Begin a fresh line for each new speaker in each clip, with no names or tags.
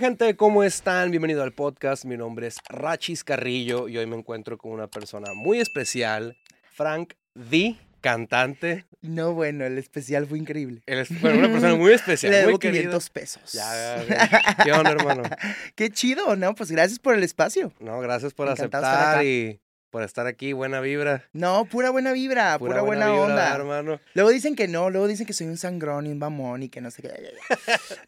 gente? ¿Cómo están? Bienvenido al podcast. Mi nombre es Rachis Carrillo y hoy me encuentro con una persona muy especial, Frank D, cantante.
No, bueno, el especial fue increíble.
Es bueno, una persona muy especial,
Le debo
querida.
500 pesos.
Ya, ya, ¿Qué onda, hermano?
Qué chido, ¿no? Pues gracias por el espacio.
No, gracias por
Encantado
aceptar y por estar aquí. Buena vibra.
No, pura buena vibra, pura, buena,
vibra,
onda.
hermano.
Luego dicen que no, luego dicen que soy un sangrón y un mamón y que no sé qué.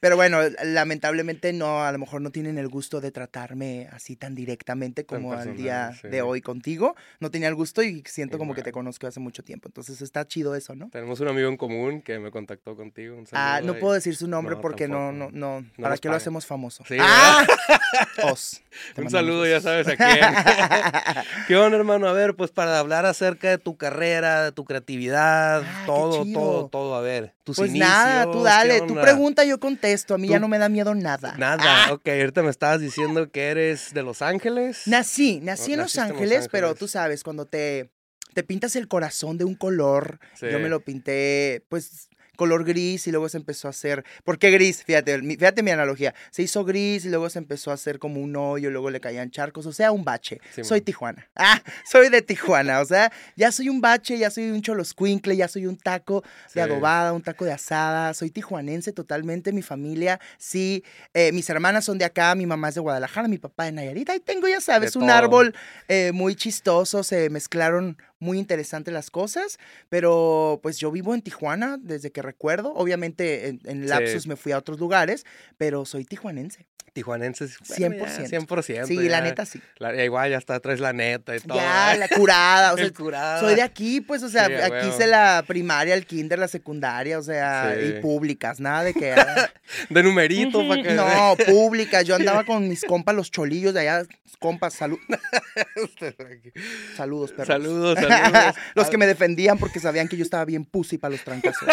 Pero bueno, lamentablemente no, a lo mejor no tienen el gusto de tratarme así tan directamente como al día
sí.
de hoy contigo. No tenía el gusto y siento como que te conozco hace mucho tiempo. Entonces está chido eso, ¿no?
Tenemos un amigo en común que me contactó contigo. Un
Ah, no puedo decir su nombre
No,
porque no, no, no,
No
¿Para qué lo hacemos famoso?
Sí,
¡Ah! Os.
Un saludo, ya sabes a quién. ¿Qué onda, hermano? A ver, pues para hablar acerca de tu carrera, de tu creatividad,
Ah,
todo, todo, todo. A ver, tus
Pues
inicios.
nada, tú
¿qué
dale, tú
onda?
pregunta, yo contesto. A mí ya no me da miedo nada.
Nada,
Ah,
ok, ahorita me estabas diciendo que eres de Los Ángeles.
Nací, nací en Los
naciste en Los
Ángeles, pero tú sabes, cuando te, te pintas el corazón de un color, yo me lo pinté, pues, color gris y luego se empezó a hacer. ¿Por qué gris? Fíjate, mi- fíjate mi analogía. Se hizo gris y luego se empezó a hacer como un hoyo, luego le caían charcos, o sea, un bache.
Sí,
soy
man.
Tijuana. Ah, soy de Tijuana, o sea, ya soy un bache, ya soy un choloscuincle, ya soy un taco
Sí.
de adobada, un taco de asada. Soy tijuanense totalmente. Mi familia, sí. eh, mis hermanas son de acá, mi mamá es de Guadalajara, mi papá de Nayarit. Ahí tengo, ya sabes,
De
un
todo.
árbol eh, muy chistoso. Se mezclaron muy interesantes las cosas. Pero pues yo vivo en Tijuana desde que recuerdo. Obviamente en, en
Sí.
lapsus me fui a otros lugares, pero soy tijuanense.
Tijuanenses.
100%.
100%.
Sí, la
ya.
neta sí.
La- igual ya está, traes la neta y todo.
Ya,
¿eh?
la curada. O sea,
El curado.
Soy de aquí, pues, o sea,
Sí,
aquí hice la primaria, el kinder, la secundaria, o sea,
Sí.
y públicas, nada de que... ah,
De numerito, para que.
No, públicas. Yo andaba con mis compas, los cholillos de allá. Compas, salud, saludos, perros.
Saludos, saludos.
los que me defendían porque sabían que yo estaba bien pussy para los trancazos.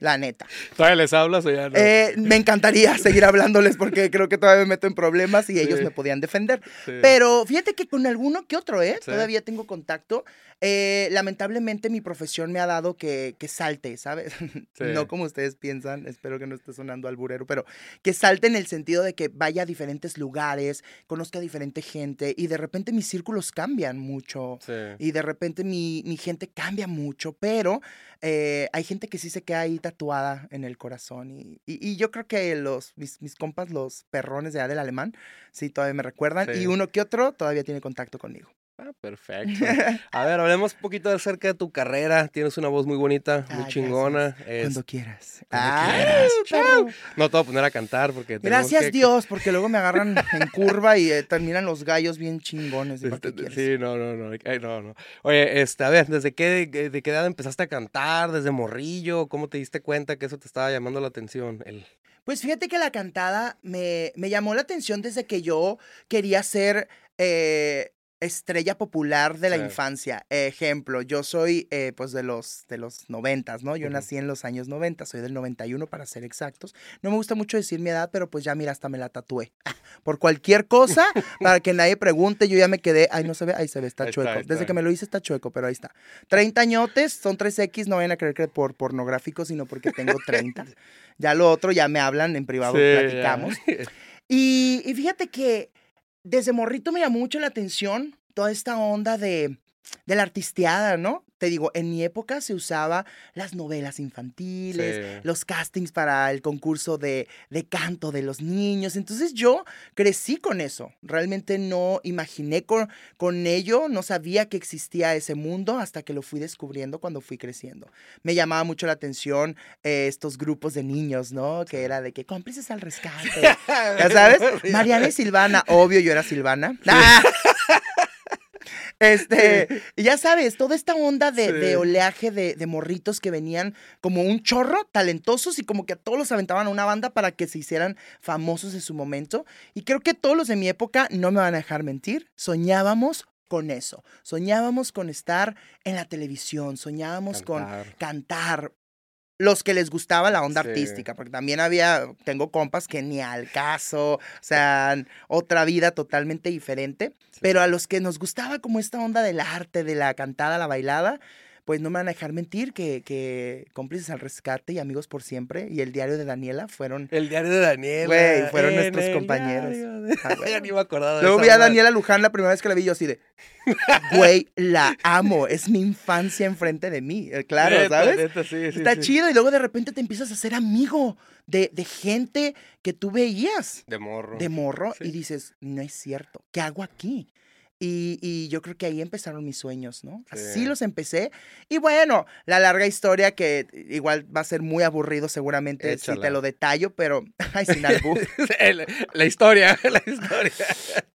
La neta.
¿Todavía les hablas o ya no?
Eh, me encantaría seguir hablándoles porque creo que todavía me meto en problemas y ellos me podían defender. Pero fíjate que con alguno que otro, ¿eh? Todavía tengo contacto. Eh, lamentablemente mi profesión me ha dado que, que salte, ¿sabes? No como ustedes piensan, espero que no esté sonando alburero, pero que salte en el sentido de que vaya a diferentes lugares, conozca a diferente gente y de repente mis círculos cambian mucho.
Sí.
Y de repente mi, mi gente cambia mucho, pero eh, hay gente que sí se queda ahí tatuada en el corazón. Y, y- y yo creo que los, mis, mis compas, los perrones de allá del alemán, sí todavía me recuerdan.
Sí.
Y uno que otro todavía tiene contacto conmigo.
Ah, perfecto. A ver, hablemos un poquito acerca de tu carrera. Tienes una voz muy bonita, muy
Ah,
chingona. Es-
Cuando quieras.
cuando
Ah,
quieras.
perro.
No te voy a poner a cantar porque
Gracias
que-
Dios, porque luego me agarran en curva y eh, terminan los gallos bien chingones. ¿y para qué
Este? Sí, no, no, no, no, no. Oye, este, a ver, ¿desde qué, de, de qué edad empezaste a cantar? ¿Desde morrillo? ¿Cómo te diste cuenta que eso te estaba llamando la atención? El...
Pues fíjate que la cantada me, me llamó la atención desde que yo quería ser eh, estrella popular de la
Sí.
infancia. Ejemplo, yo soy eh, pues de los, de los noventas, ¿no? Yo nací en los años 90, soy del 91 para ser exactos. No me gusta mucho decir mi edad, pero pues ya mira, hasta me la tatué. Por cualquier cosa, para que nadie pregunte, yo ya me quedé, ay, no se ve, ahí se ve, está chueco. Desde que me lo hice está chueco, pero ahí está. 30 añotes, son 3X, no vayan a creer que por pornográfico, sino porque tengo 30. ya lo otro, ya me hablan en privado,
Sí,
platicamos. Y, y fíjate que desde morrito me llamó mucho la atención toda esta onda de, de la artisteada, ¿no? Te digo, en mi época se usaba las novelas infantiles,
Sí.
los castings para el concurso de, de canto de los niños. Entonces yo crecí con eso. Realmente no imaginé con, con ello, no sabía que existía ese mundo hasta que lo fui descubriendo cuando fui creciendo. Me llamaba mucho la atención eh, estos grupos de niños, ¿no? Que era de que cómplices al rescate. ¿Ya sabes? Mariana y Silvana, obvio, yo era Silvana. ¡Ah! Este, y ya sabes, toda esta onda de, oleaje de, de morritos que venían como un chorro, talentosos, y como que a todos los aventaban a una banda para que se hicieran famosos en su momento. Y creo que todos los de mi época, no me van a dejar mentir, soñábamos con eso. Soñábamos con estar en la televisión, soñábamos con
Cantar.
Los que les gustaba la onda
Sí.
artística, porque también había, tengo compas que ni al caso, o sea, otra vida totalmente diferente. Pero a los que nos gustaba como esta onda del arte, de la cantada, la bailada, pues no me van a dejar mentir que, que Cómplices al Rescate y Amigos por Siempre y el diario de Daniela fueron...
El diario de Daniela.
Güey, fueron nuestros compañeros.
de-
Ah,
ya ni me acordaba de
Luego vi a. Daniela Luján la primera vez que la vi yo así de, güey, la amo, es mi infancia enfrente de mí, eh, claro,
Neta,
¿sabes?
neta, sí, sí,
Está
sí.
chido y luego de repente te empiezas a hacer amigo de, de gente que tú veías
De morro.
de morro y dices, no es cierto, ¿qué hago aquí? Y, y yo creo que ahí empezaron mis sueños, ¿no? Así
Sí.
los empecé. Y bueno, la larga historia que igual va a ser muy aburrido seguramente si te lo detallo, pero ay, sin albur.
La historia, la historia.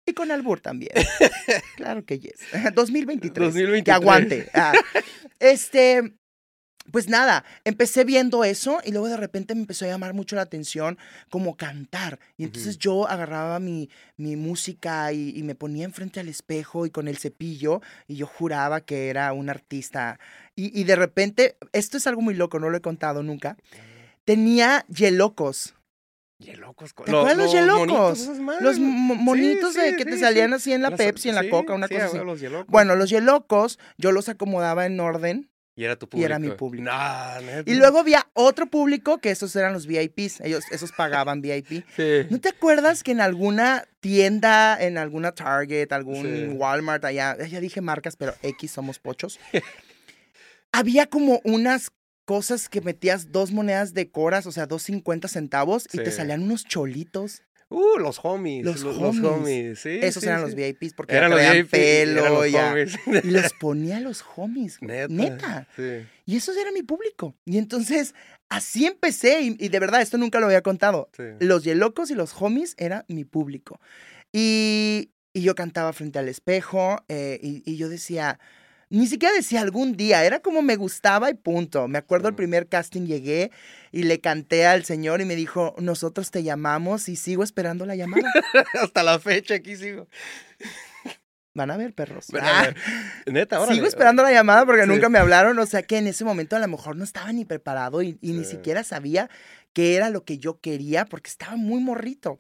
y con albur también. claro que yes. 2023. Que
2023.
aguante. Ah, este, pues nada, empecé viendo eso y luego de repente me empezó a llamar mucho la atención como cantar. Y entonces yo agarraba mi, mi música y, y me ponía enfrente al espejo y con el cepillo y yo juraba que era un artista. Y, y de repente, esto es algo muy loco, no lo he contado nunca. Tenía yelocos.
Yelocos.
¿Te acuerdas los yelocos? Los
mo-
mo- monitos
sí,
de que
sí,
te salían así en la Pepsi, en la Coca, una cosa así.
los.
Bueno, los yelocos yo los acomodaba en orden
Y era tu
y
público.
era mi público.
Nah,
y luego había otro público que esos eran los VIPs, ellos esos pagaban VIP.
Sí.
¿No te acuerdas que en alguna tienda, en alguna Target, algún
Sí.
Walmart allá, ya dije marcas, pero X somos pochos, había como unas cosas que metías dos monedas de coras, o sea, dos 50 centavos y te salían unos cholitos.
Uh, los homies.
Los
Los,
homies.
homies, sí.
Esos
sí,
eran
sí.
los VIPs porque
Eran los VIP, eran
pelo
los
ya.
homies.
y los ponía a los homies.
Neta.
Neta.
Sí.
Y eso era mi público. Y entonces así empecé. Y, y de verdad, esto nunca lo había contado. Los Yelocos y los homies era mi público. Y, y yo cantaba frente al espejo. eh, y, y yo decía, ni siquiera decía algún día, era como me gustaba y punto. Me acuerdo el primer casting llegué y le canté al señor y me dijo, nosotros te llamamos y sigo esperando la llamada.
Hasta la fecha aquí sigo.
Van a ver, perros. Ah.
a ver, Neta, ahora.
Sigo esperando la llamada porque
Sí.
nunca me hablaron, o sea que en ese momento a lo mejor no estaba ni preparado y, y ni siquiera sabía qué era lo que yo quería porque estaba muy morrito.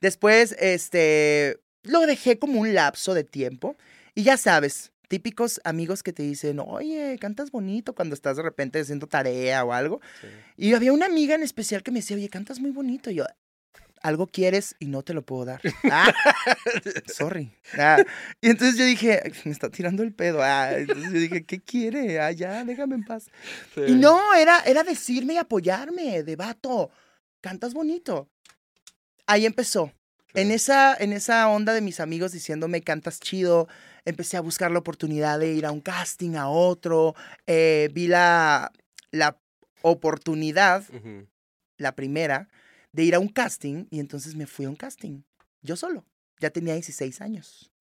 Después, este, lo dejé como un lapso de tiempo y ya sabes, típicos amigos que te dicen, oye, cantas bonito cuando estás de repente haciendo tarea o algo. Y había una amiga en especial que me decía, oye, cantas muy bonito. Y yo, algo quieres y no te lo puedo dar. Ah, sorry. Ah, y entonces yo dije, "Ay, me está tirando el pedo. Ah, entonces yo dije, ¿qué quiere? Ah, ya, déjame en paz.
Sí.
Y no, era, era decirme y apoyarme, de vato, cantas bonito. Ahí empezó.
Sí.
En esa, en esa onda de mis amigos diciéndome cantas chido, empecé a buscar la oportunidad de ir a un casting, a otro. eh, vi la, la oportunidad, la primera, de ir a un casting y entonces me fui a un casting. Yo solo. Ya tenía 16 años.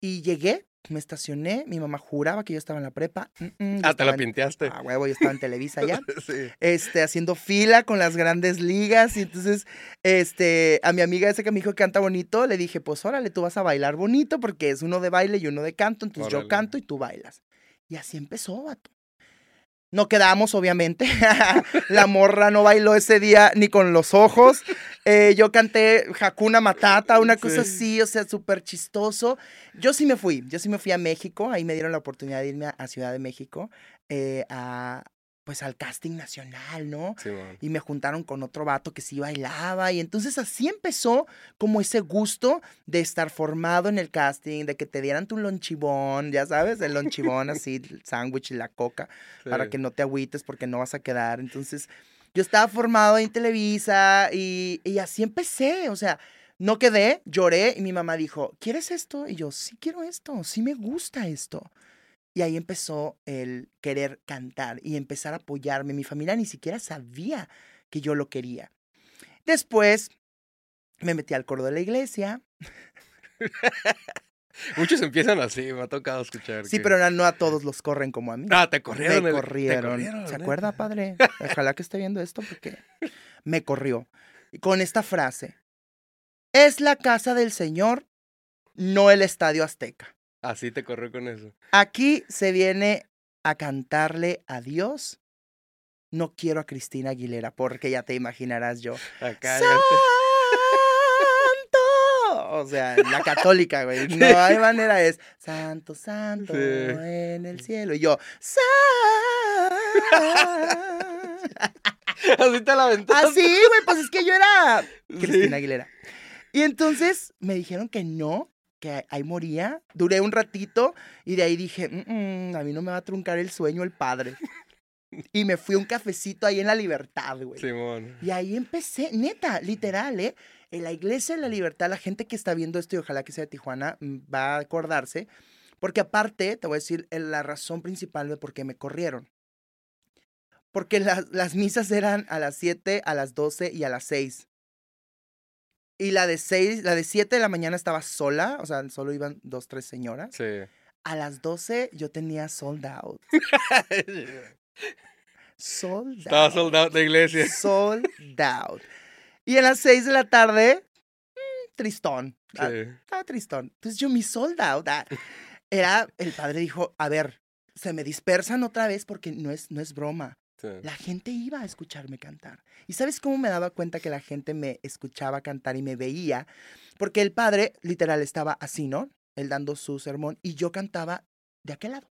Y llegué, me estacioné, mi mamá juraba que yo estaba en la prepa. mm, mm,
Ah, te la
en-
pinteaste.
Ah, huevo, yo estaba en Televisa ya
Sí.
este, haciendo fila con las grandes ligas. Y entonces, este, a mi amiga esa que me dijo que canta bonito, le dije, pues órale, tú vas a bailar bonito porque es uno de baile y uno de canto. Entonces yo canto y tú bailas. Y así empezó, vato. No quedamos, obviamente. La morra no bailó ese día ni con los ojos. Eh, yo canté Hakuna Matata, una cosa
Sí.
así, o sea, súper chistoso. Yo sí me fui, yo sí me fui a México. Ahí me dieron la oportunidad de irme a, a Ciudad de México, eh, a, pues al casting nacional, ¿no?
Simón.
y me juntaron con otro vato que sí bailaba y entonces así empezó como ese gusto de estar formado en el casting, de que te dieran tu lonchibón, ya sabes, el lonchibón así, el sándwich y la coca, para
Sí.
que no te agüites porque no vas a quedar. Entonces yo estaba formado en Televisa y, y así empecé, o sea, no quedé, lloré y mi mamá dijo, ¿quieres esto? Y yo, sí quiero esto, sí me gusta esto. Y ahí empezó el querer cantar y empezar a apoyarme. Mi familia ni siquiera sabía que yo lo quería. Después me metí al coro de la iglesia.
Muchos empiezan así, me ha tocado escuchar.
Sí,
que-
pero no- a todos los corren como a mí.
Ah, te corrieron.
me
el- te
corrieron. ¿Se acuerda, padre? Ojalá que esté viendo esto porque me corrió. Y Con esta frase. Es la casa del Señor, no el Estadio Azteca.
Así te corrió con eso.
Aquí se viene a cantarle a Dios. No quiero a Cristina Aguilera, porque ya te imaginarás yo.
Acá.
¡Santo! No, o sea, la católica, güey. No hay manera, es Santo, Santo
Sí.
en el cielo. Y yo, "Sa-".
Así te la aventaste.
Así, güey, pues es que yo era
Sí.
Cristina Aguilera. Y entonces me dijeron que no, que ahí moría. Duré un ratito y de ahí dije, "Mm, mm, a mí no me va a truncar el sueño el padre. Y me fui a un cafecito ahí en la libertad, güey.
Simón.
Y ahí empecé, neta, literal, ¿eh? En la Iglesia de la Libertad, la gente que está viendo esto y ojalá que sea de Tijuana mm, va a acordarse. Porque aparte, te voy a decir eh, la razón principal de por qué me corrieron. Porque las, las misas eran a las 7, a las 12 y a las 6. Y la de 6, la de 7 de la mañana estaba sola, o sea, solo iban dos, tres señoras.
Sí.
A las 12 yo tenía sold out. Sold out.
Estaba soldado de iglesia.
Sold out. Y a las 6 de la tarde, mm, tristón. Ah,
Sí.
Estaba tristón. Entonces yo mi sold out. ah, Era, el padre dijo, a ver, se me dispersan otra vez porque no es, no es broma.
Sí.
La gente iba a escucharme cantar. ¿Y sabes cómo me daba cuenta que la gente me escuchaba cantar y me veía? Porque el padre, literal, estaba así, ¿no? Él dando su sermón y yo cantaba de aquel lado.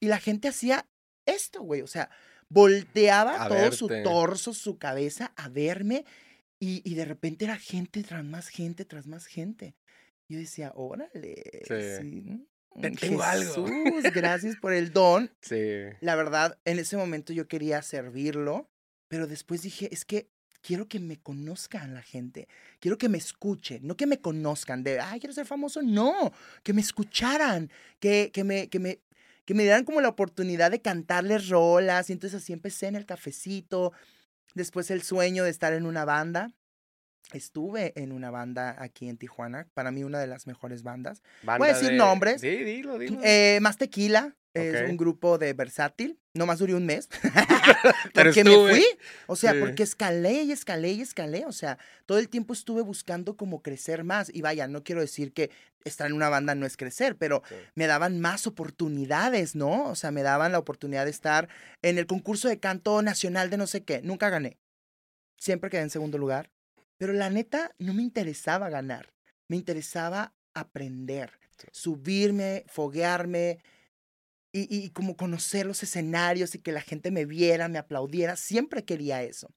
Y la gente hacía esto, güey. O sea, volteaba
A
todo su torso, su cabeza a verme. Y, y de repente era gente tras más gente, tras más gente. Yo decía, órale.
Sí.
sí,
Te- tengo algo".
Jesús, gracias por el don.
Sí.
La verdad, en ese momento yo quería servirlo, pero después dije, es que quiero que me conozcan la gente, quiero que me escuchen, no que me conozcan de, ay, quiero ser famoso, no, que me escucharan, que, que, me, que, me, que me dieran como la oportunidad de cantarles rolas, y entonces así empecé en el cafecito, después el sueño de estar en una banda. Estuve en una banda aquí en Tijuana, para mí una de las mejores bandas.
Banda
decir
de-
nombres.
Sí, dilo, dilo.
Eh, Más Tequila es un grupo de versátil. Nomás duré un mes. Porque me fui. O sea,
Sí.
porque escalé y escalé y escalé. O sea, todo el tiempo estuve buscando como crecer más. Y vaya, no quiero decir que estar en una banda no es crecer, pero
Sí.
me daban más oportunidades, ¿no? O sea, me daban la oportunidad de estar en el concurso de canto nacional de no sé qué. Nunca gané. Siempre quedé en segundo lugar. Pero la neta, no me interesaba ganar. Me interesaba aprender,
Sí.
subirme, foguearme y, y como conocer los escenarios y que la gente me viera, me aplaudiera. Siempre quería eso.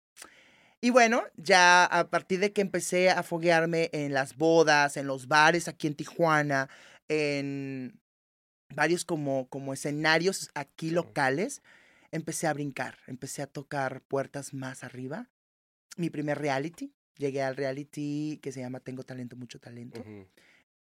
Y bueno, ya a partir de que empecé a foguearme en las bodas, en los bares aquí en Tijuana, en varios como, como escenarios aquí locales, empecé a brincar, empecé a tocar puertas más arriba. Mi primer reality, llegué al reality que se llama Tengo Talento, Mucho Talento,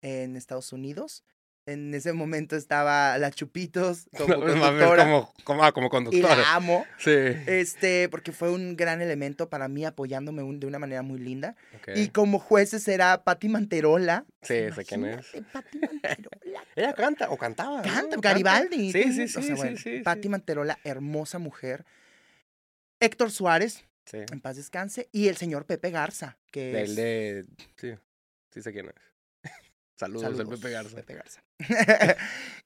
en Estados Unidos. En ese momento estaba la Chupitos como
No,
conductora
como, como, ah, como
y
conductora.
la amo.
Sí.
Este, porque fue un gran elemento para mí, apoyándome un- de una manera muy linda. Y como jueces era Patti Manterola.
Sí, sé quién es.
Patti Manterola.
Ella canta o cantaba. ¿no?
Canta, Garibaldi.
Sí,
tú,
sí,
o
sí, sí, sí,
Patti
sí.
Manterola, hermosa mujer. Héctor Suárez,
Sí.
en paz descanse. Y el señor Pepe Garza, que
Del
es...
de. Sí, sí sé quién es. Saludos, el
Saludos,
Pepe Garza.
Pepe Garza.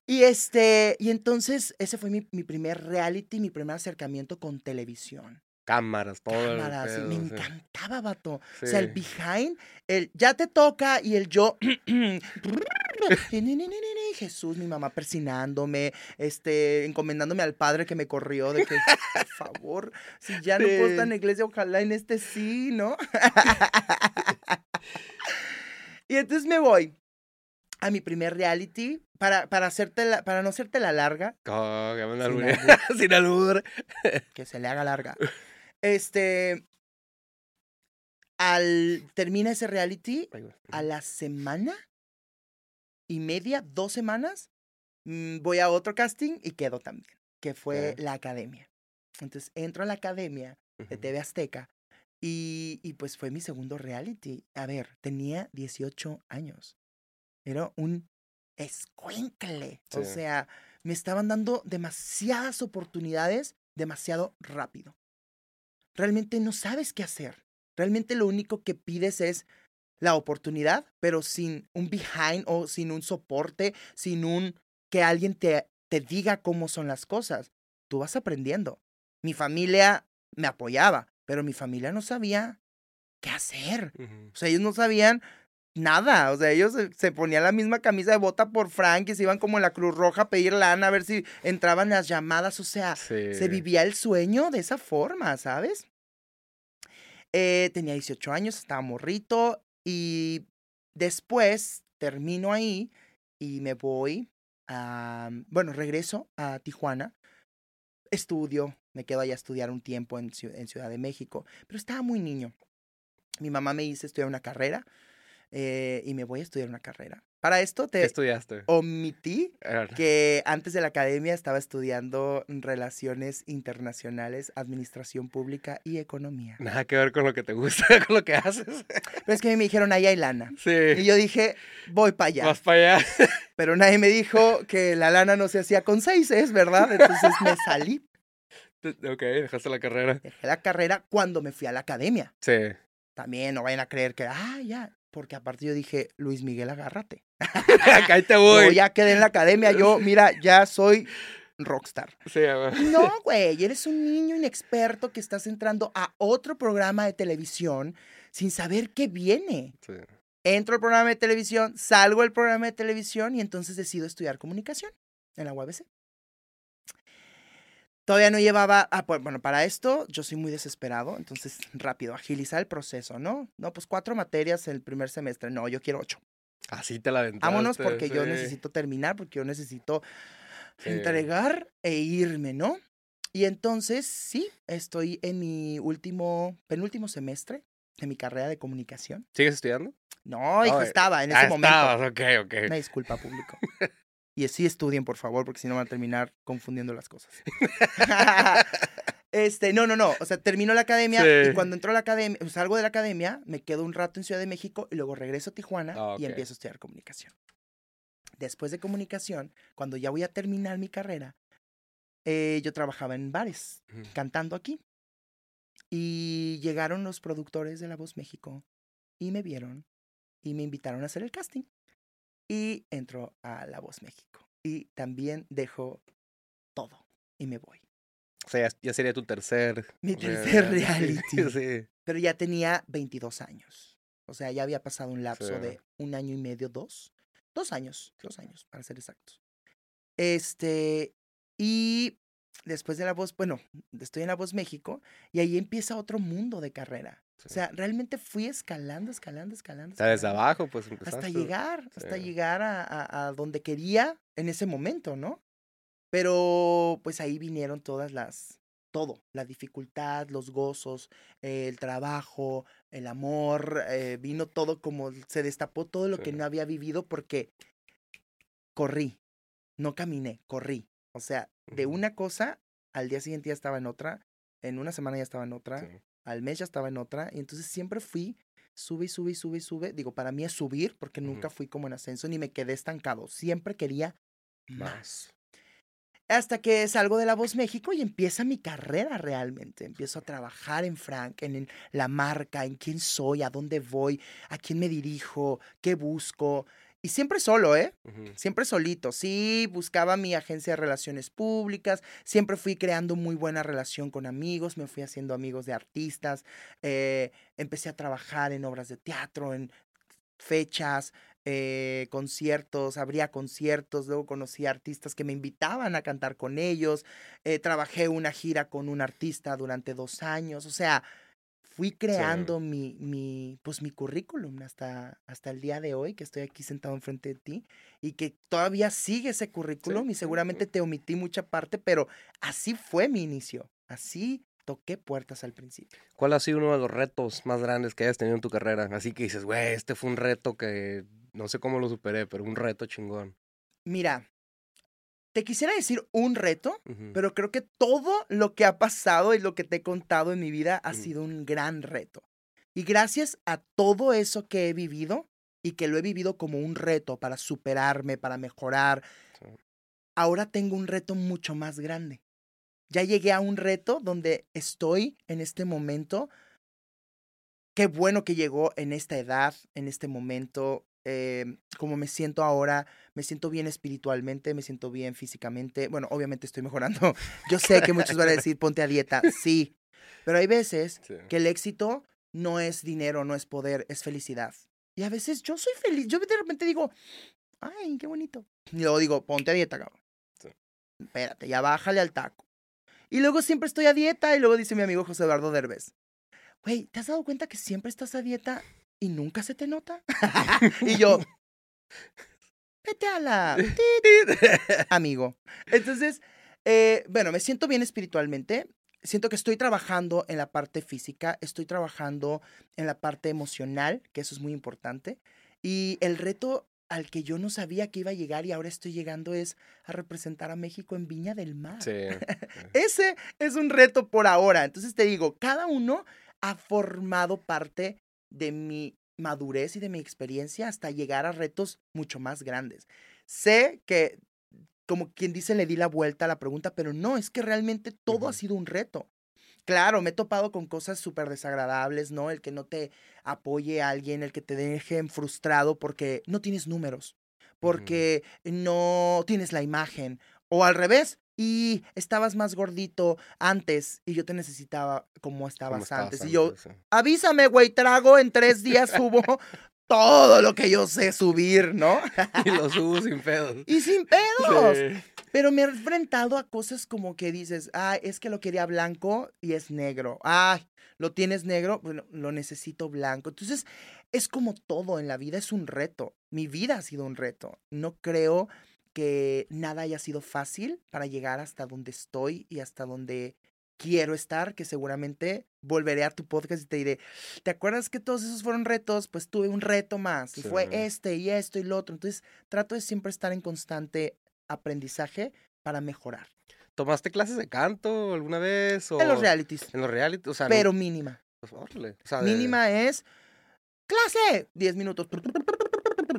y este, y entonces ese fue mi, mi primer reality, mi primer acercamiento con televisión.
Cámaras, todo. el
Cámaras,
pedo,
me
sí.
encantaba, vato. O sea, el
Sí.
behind, el ya te toca y el yo. Jesús, mi mamá persinándome, este, encomendándome al padre que me corrió de que, por favor, si ya no puedo estar en la iglesia, ojalá en este sí, ¿no? y entonces me voy a mi primer reality para, para, hacerte la- para no hacerte la larga,
Oh, que me
Sin
albure.
albur.
Sin albur.
que se le haga larga. Este. Al. Termina ese reality. A la semana y media, dos semanas, mm, voy a otro casting y quedo también. Que fue la academia. Entonces entro a la academia de. TV Azteca. Y, y pues fue mi segundo reality. A ver, tenía 18 años. Era un escuincle. O sea, me estaban dando demasiadas oportunidades demasiado rápido. Realmente no sabes qué hacer. Realmente lo único que pides es la oportunidad, pero sin un behind o sin un soporte, sin un que alguien te, te diga cómo son las cosas. Tú vas aprendiendo. Mi familia me apoyaba, pero mi familia no sabía qué hacer. O sea, ellos no sabían nada. O sea, ellos se, se ponían la misma camisa de bota por Frank y se iban como en la Cruz Roja a pedir lana a ver si entraban las llamadas. O sea,
Sí.
se vivía el sueño de esa forma, ¿sabes? Eh, tenía 18 años, estaba morrito y después termino ahí y me voy a, bueno, regreso a Tijuana, estudio, me quedo allá a estudiar un tiempo en Ciudad de México, pero estaba muy niño. Mi mamá me dice estudiar una carrera eh, y me voy a estudiar una carrera. Para esto
¿Qué
te
estudiaste?
omití que antes de la academia estaba estudiando relaciones internacionales, administración pública y economía.
Nada que ver con lo que te gusta, con lo que haces.
Pero es que a mí me dijeron, ahí hay lana. Y
Sí.
yo dije, voy para allá.
Vas para allá.
Pero nadie me dijo que la lana no se hacía con seis, ¿es verdad? Entonces me salí,
ok, dejaste la carrera.
dejé la carrera cuando me fui a la academia.
Sí.
También no vayan a creer que, ah, ya. Porque aparte yo dije, Luis Miguel, agárrate.
Acá te
Yo
voy.
ya quedé en la academia, yo, mira, ya soy rockstar.
Sí.
No, güey, eres un niño inexperto que estás entrando a otro programa de televisión sin saber qué viene.
Sí.
Entro al programa de televisión, salgo del programa de televisión y entonces decido estudiar comunicación en la UABC. Todavía no llevaba, ah, pues, bueno, para esto yo soy muy desesperado, entonces rápido, agilizar el proceso, ¿no? No, pues cuatro materias el primer semestre, no, yo quiero ocho.
Así te la aventaste.
Vámonos porque yo necesito terminar, porque yo necesito
Sí.
entregar e irme, ¿no? Y entonces, sí, estoy en mi último, penúltimo semestre de mi carrera de comunicación.
¿Sigues estudiando?
No, hijo, estaba en
Ah,
ese momento.
estabas, ok, ok.
Una disculpa, público. Y sí estudien, por favor, porque si no van a terminar confundiendo las cosas. este, no, no, no. O sea, termino la academia
Sí.
y cuando entro a la academia, salgo de la academia, me quedo un rato en Ciudad de México y luego regreso a Tijuana
Ah,
y
ok.
empiezo a estudiar comunicación. Después de comunicación, cuando ya voy a terminar mi carrera, eh, yo trabajaba en bares,
Ujú.
cantando aquí. Y llegaron los productores de La Voz México y me vieron y me invitaron a hacer el casting. Y entro a La Voz México. Y también dejo todo y me voy.
O sea, ya, sería tu tercer.
Mi tercer reality.
Sí.
Pero ya tenía 22 años. O sea, ya había pasado un lapso
Sí.
de un año y medio, dos. Dos años, dos años, para ser exactos. Este, y después de la voz, bueno, estoy en la voz México y ahí empieza otro mundo de carrera. O sea, realmente fui escalando, escalando, escalando.
O sea, desde
escalando,
abajo, pues empezaste.
Hasta llegar, hasta llegar a, a- a donde quería en ese momento, ¿no? Pero pues ahí vinieron todas las, todo, la dificultad, los gozos, eh, el trabajo, el amor, eh, vino todo como se destapó todo lo que no había vivido porque corrí, no caminé, corrí. O sea, de una cosa, al día siguiente ya estaba en otra, en una semana ya estaba en otra,
Sí.
Al mes ya estaba en otra, y entonces siempre fui, sube y sube y sube y sube. Digo, para mí es subir, porque nunca fui como en ascenso ni me quedé estancado. Siempre quería más.
Más.
Hasta que salgo de La Voz México y empieza mi carrera realmente. Empiezo a trabajar en Frank, en, en la marca, en quién soy, a dónde voy, a quién me dirijo, qué busco. Y siempre solo, ¿eh? Siempre solito. Sí, buscaba mi agencia de relaciones públicas. Siempre fui creando muy buena relación con amigos. Me fui haciendo amigos de artistas. eh, empecé a trabajar en obras de teatro, en fechas, eh, conciertos. Abría conciertos. Luego conocí a artistas que me invitaban a cantar con ellos. eh, trabajé una gira con un artista durante dos años. O sea, fui creando mi, mi, pues mi currículum hasta, hasta el día de hoy, que estoy aquí sentado enfrente de ti, y que todavía sigue ese currículum, y seguramente te omití mucha parte, pero así fue mi inicio. Así toqué puertas al principio.
¿Cuál ha sido uno de los retos más grandes que hayas tenido en tu carrera? Así que dices, güey, este fue un reto que no sé cómo lo superé, pero un reto chingón.
Mira, te quisiera decir un reto, pero creo que todo lo que ha pasado y lo que te he contado en mi vida ha sido un gran reto. Y gracias a todo eso que he vivido y que lo he vivido como un reto para superarme, para mejorar,
Sí.
ahora tengo un reto mucho más grande. Ya llegué a un reto donde estoy en este momento. Qué bueno que llegó en esta edad, en este momento, eh, como me siento ahora, me siento bien espiritualmente, me siento bien físicamente. Bueno, obviamente estoy mejorando. Yo sé que muchos van a decir, ponte a dieta, sí, pero hay veces
Sí.
que el éxito no es dinero, no es poder, es felicidad. Y a veces yo soy feliz. Yo de repente digo, ay, qué bonito. Y luego digo, ponte a dieta, cabrón.
Sí.
Espérate, ya bájale al taco. Y luego siempre estoy a dieta. Y luego dice mi amigo José Eduardo Derbez, güey, ¿te has dado cuenta que siempre estás a dieta y nunca se te nota? y yo, vete a la amigo. Entonces, eh, bueno, me siento bien espiritualmente. Siento que estoy trabajando en la parte física, estoy trabajando en la parte emocional, que eso es muy importante. Y el reto al que yo no sabía que iba a llegar y ahora estoy llegando es a representar a México en Viña del Mar.
Sí.
Ese es un reto por ahora. Entonces te digo, cada uno ha formado parte de mi madurez y de mi experiencia hasta llegar a retos mucho más grandes. Sé que, como quien dice, le di la vuelta a la pregunta, pero no, es que realmente todo ha sido un reto. Claro, me he topado con cosas súper desagradables, ¿no? El que no te apoye a alguien, el que te dejen frustrado porque no tienes números, porque no tienes la imagen, o al revés, y estabas más gordito antes y yo te necesitaba como
¿Cómo
estabas
estabas
antes. Y yo?
Sí.
avísame, güey, trago, en tres días subo todo lo que yo sé subir, ¿no?
Y lo subo sin pedos.
Y sin pedos.
Sí.
Pero me he enfrentado a cosas como que dices, ah, es que lo quería blanco y es negro. Ah, lo tienes negro, bueno, lo necesito blanco. Entonces, es como todo en la vida, es un reto. Mi vida ha sido un reto. No creo que nada haya sido fácil para llegar hasta donde estoy y hasta donde quiero estar, que seguramente volveré a tu podcast y te diré, ¿te acuerdas que todos esos fueron retos? Pues tuve un reto más y fue este y esto y lo otro. Entonces, trato de siempre estar en constante aprendizaje para mejorar.
¿Tomaste clases de canto alguna vez? O
En los realities,
En los reality, o sea, no-
pero mínima.
pues, o sea, de-
Mínima es clase, 10 minutos.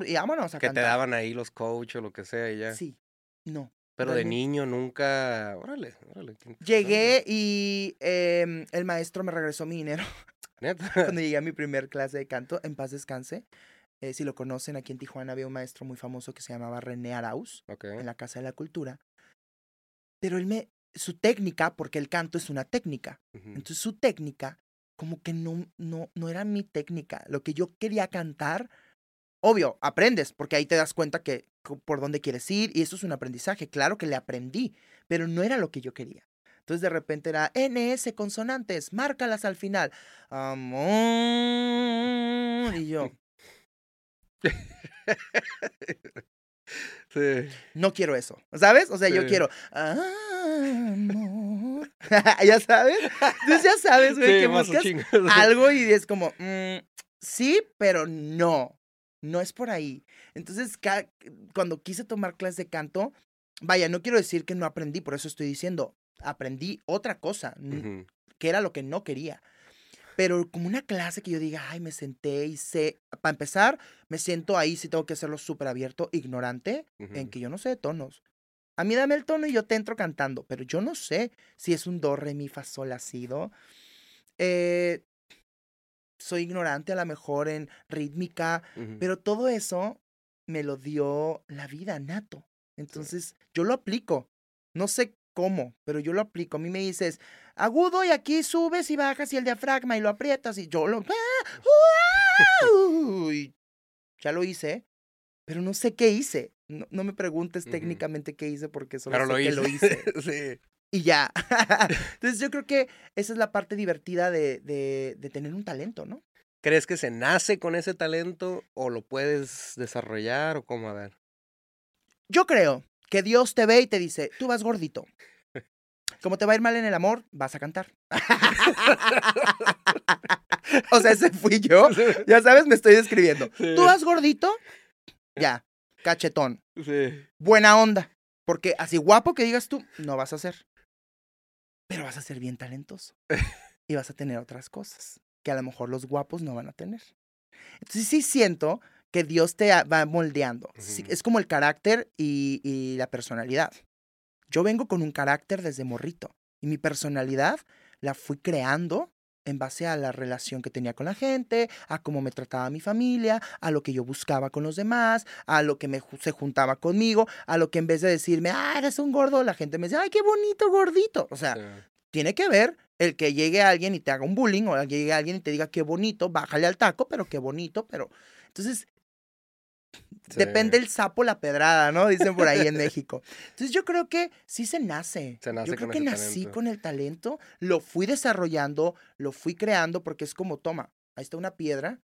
Y vámonos a
que te daban ahí los coach o lo que sea y ya.
Sí, no.
Pero de niño nunca, órale, órale.
Llegué y em, el maestro me regresó mi dinero
Neta.
cuando llegué a mi primer clase de canto, en paz descanse. Eh, si lo conocen, aquí en Tijuana había un maestro muy famoso que se llamaba René Arauz,
Ok.
en la Casa de la Cultura. Pero él me, su técnica, porque el canto es una técnica,
ujú.
entonces su técnica como que no, no, no era mi técnica. Lo que yo quería cantar, obvio, aprendes, porque ahí te das cuenta que por dónde quieres ir y eso es un aprendizaje. Claro que le aprendí, pero no era lo que yo quería. Entonces de repente era NS consonantes, márcalas al final. Amor. Y yo,
Sí.
no quiero eso, ¿sabes? O sea, yo quiero amor. ya sabes. Entonces ya sabes, güey,
Sí,
que buscas algo y es como, mm, sí, pero no, no es por ahí. Entonces, cuando quise tomar clases de canto, vaya, no quiero decir que no aprendí, por eso estoy diciendo, aprendí otra cosa, que era lo que no quería. Pero como una clase que yo diga, ay, me senté y sé, para empezar, me siento ahí, si tengo que hacerlo súper abierto, ignorante, en que yo no sé de tonos. A mí dame el tono y yo te entro cantando, pero yo no sé si es un do, re, mi, fa, sol, la, si, do. Eh, soy ignorante a lo mejor en rítmica, pero todo eso me lo dio la vida, nato. Entonces, yo lo aplico. No sé cómo, pero yo lo aplico. A mí me dices, agudo y aquí subes y bajas y el diafragma y lo aprietas y yo lo... ¡Ah! Y ya lo hice, pero no sé qué hice. No, no me preguntes técnicamente qué hice porque solo
Pero
sé
lo
que
hice.
lo hice.
sí.
Y ya. Entonces yo creo que esa es la parte divertida de, de, de tener un talento, ¿no?
¿Crees que se nace con ese talento o lo puedes desarrollar o cómo? A ver.
Yo creo que Dios te ve y te dice, tú vas gordito. Como te va a ir mal en el amor, vas a cantar. o sea, ese fui yo. Ya sabes, me estoy describiendo.
Sí.
Tú vas gordito, ya, cachetón,
Sí.
buena onda. Porque así guapo que digas tú, no vas a ser. Pero vas a ser bien talentoso. Y vas a tener otras cosas que a lo mejor los guapos no van a tener. Entonces sí siento que Dios te va moldeando. Sí,
Ujú.
Es como el carácter y, y la personalidad. Yo vengo con un carácter desde morrito. Y mi personalidad la fui creando en base a la relación que tenía con la gente, a cómo me trataba mi familia, a lo que yo buscaba con los demás, a lo que me, se juntaba conmigo, a lo que en vez de decirme, ah, eres un gordo, la gente me decía, ay, qué bonito gordito. O sea,
Sí.
tiene que ver el que llegue alguien y te haga un bullying o que llegue alguien y te diga qué bonito, bájale al taco, pero qué bonito, pero... Entonces,
Sí.
depende el sapo la pedrada, ¿no? Dicen por ahí en México. Entonces yo creo que sí se nace.
Se nace
yo creo
con
que nací
talento.
con el talento, lo fui desarrollando, lo fui creando, porque es como, toma, ahí está una piedra,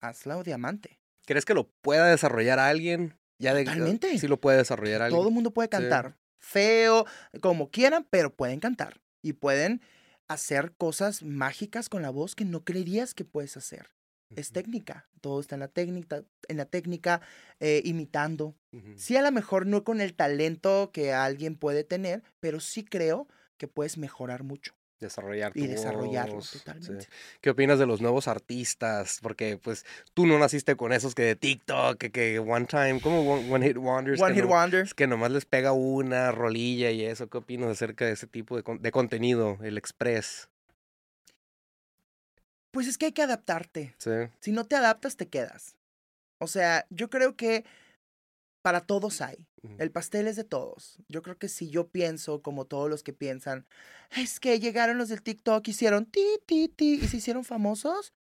hazla o diamante.
¿Crees que lo pueda desarrollar alguien? Ya de,
Totalmente.
Sí lo puede desarrollar alguien.
Todo el mundo puede cantar, feo, como quieran, pero pueden cantar. Y pueden hacer cosas mágicas con la voz que no creerías que puedes hacer. Es técnica, todo está en la técnica, en la técnica, eh, imitando. Sí, a lo mejor no con el talento que alguien puede tener, pero sí creo que puedes mejorar mucho
Desarrollar
y desarrollarlo
sí.
totalmente.
¿Qué opinas de los nuevos artistas? Porque pues tú no naciste con esos que de TikTok, que, que one time, como one, one hit wonders.
One
que
Hit
no-
Wonder.
es que nomás les pega una rolilla y eso. ¿Qué opinas acerca de ese tipo de, de contenido, el express?
Pues es que hay que adaptarte.
Sí.
Si no te adaptas, te quedas. O sea, yo creo que para todos hay. El pastel es de todos. Yo creo que si yo pienso como todos los que piensan, es que llegaron los del TikTok, hicieron ti, ti, ti, y se hicieron famosos.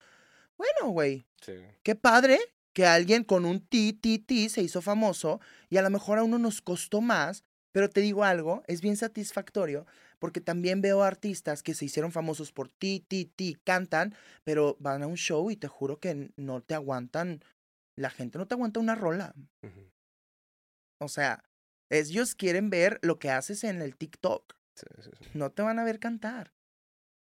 Bueno, güey,
Sí.
qué padre que alguien con un ti, ti, ti se hizo famoso y a lo mejor a uno nos costó más, pero te digo algo, es bien satisfactorio porque también veo artistas que se hicieron famosos por ti, ti, ti, cantan, pero van a un show y te juro que no te aguantan, la gente no te aguanta una rola. O sea, ellos quieren ver lo que haces en el TikTok,
Sí, sí, sí.
no te van a ver cantar.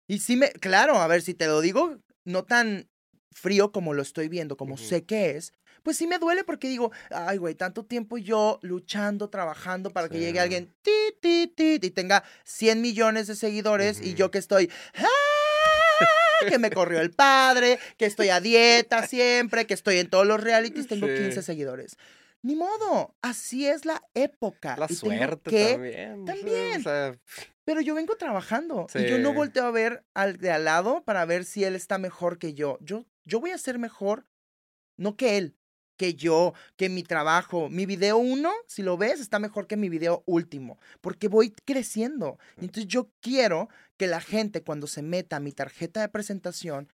Y sí me, claro, a ver, si te lo digo no tan frío como lo estoy viendo, como sé que es, pues sí me duele porque digo, ay, güey, tanto tiempo yo luchando, trabajando para que llegue alguien, ti, ti, ti, y tenga 100 millones de seguidores y yo que estoy, ¡ah! que me corrió el padre, que estoy a dieta siempre, que estoy en todos los realities, tengo
Sí.
15 seguidores. Ni modo, así es la época.
La
y
suerte
que
también. sí,
también.
O sea,
pero yo vengo trabajando y yo no volteo a ver al de al lado para ver si él está mejor que yo. Yo, yo voy a ser mejor, no que él, que yo, que mi trabajo. Mi video uno, si lo ves, está mejor que mi video último, porque voy creciendo. Y entonces yo quiero que la gente cuando se meta a mi tarjeta de presentación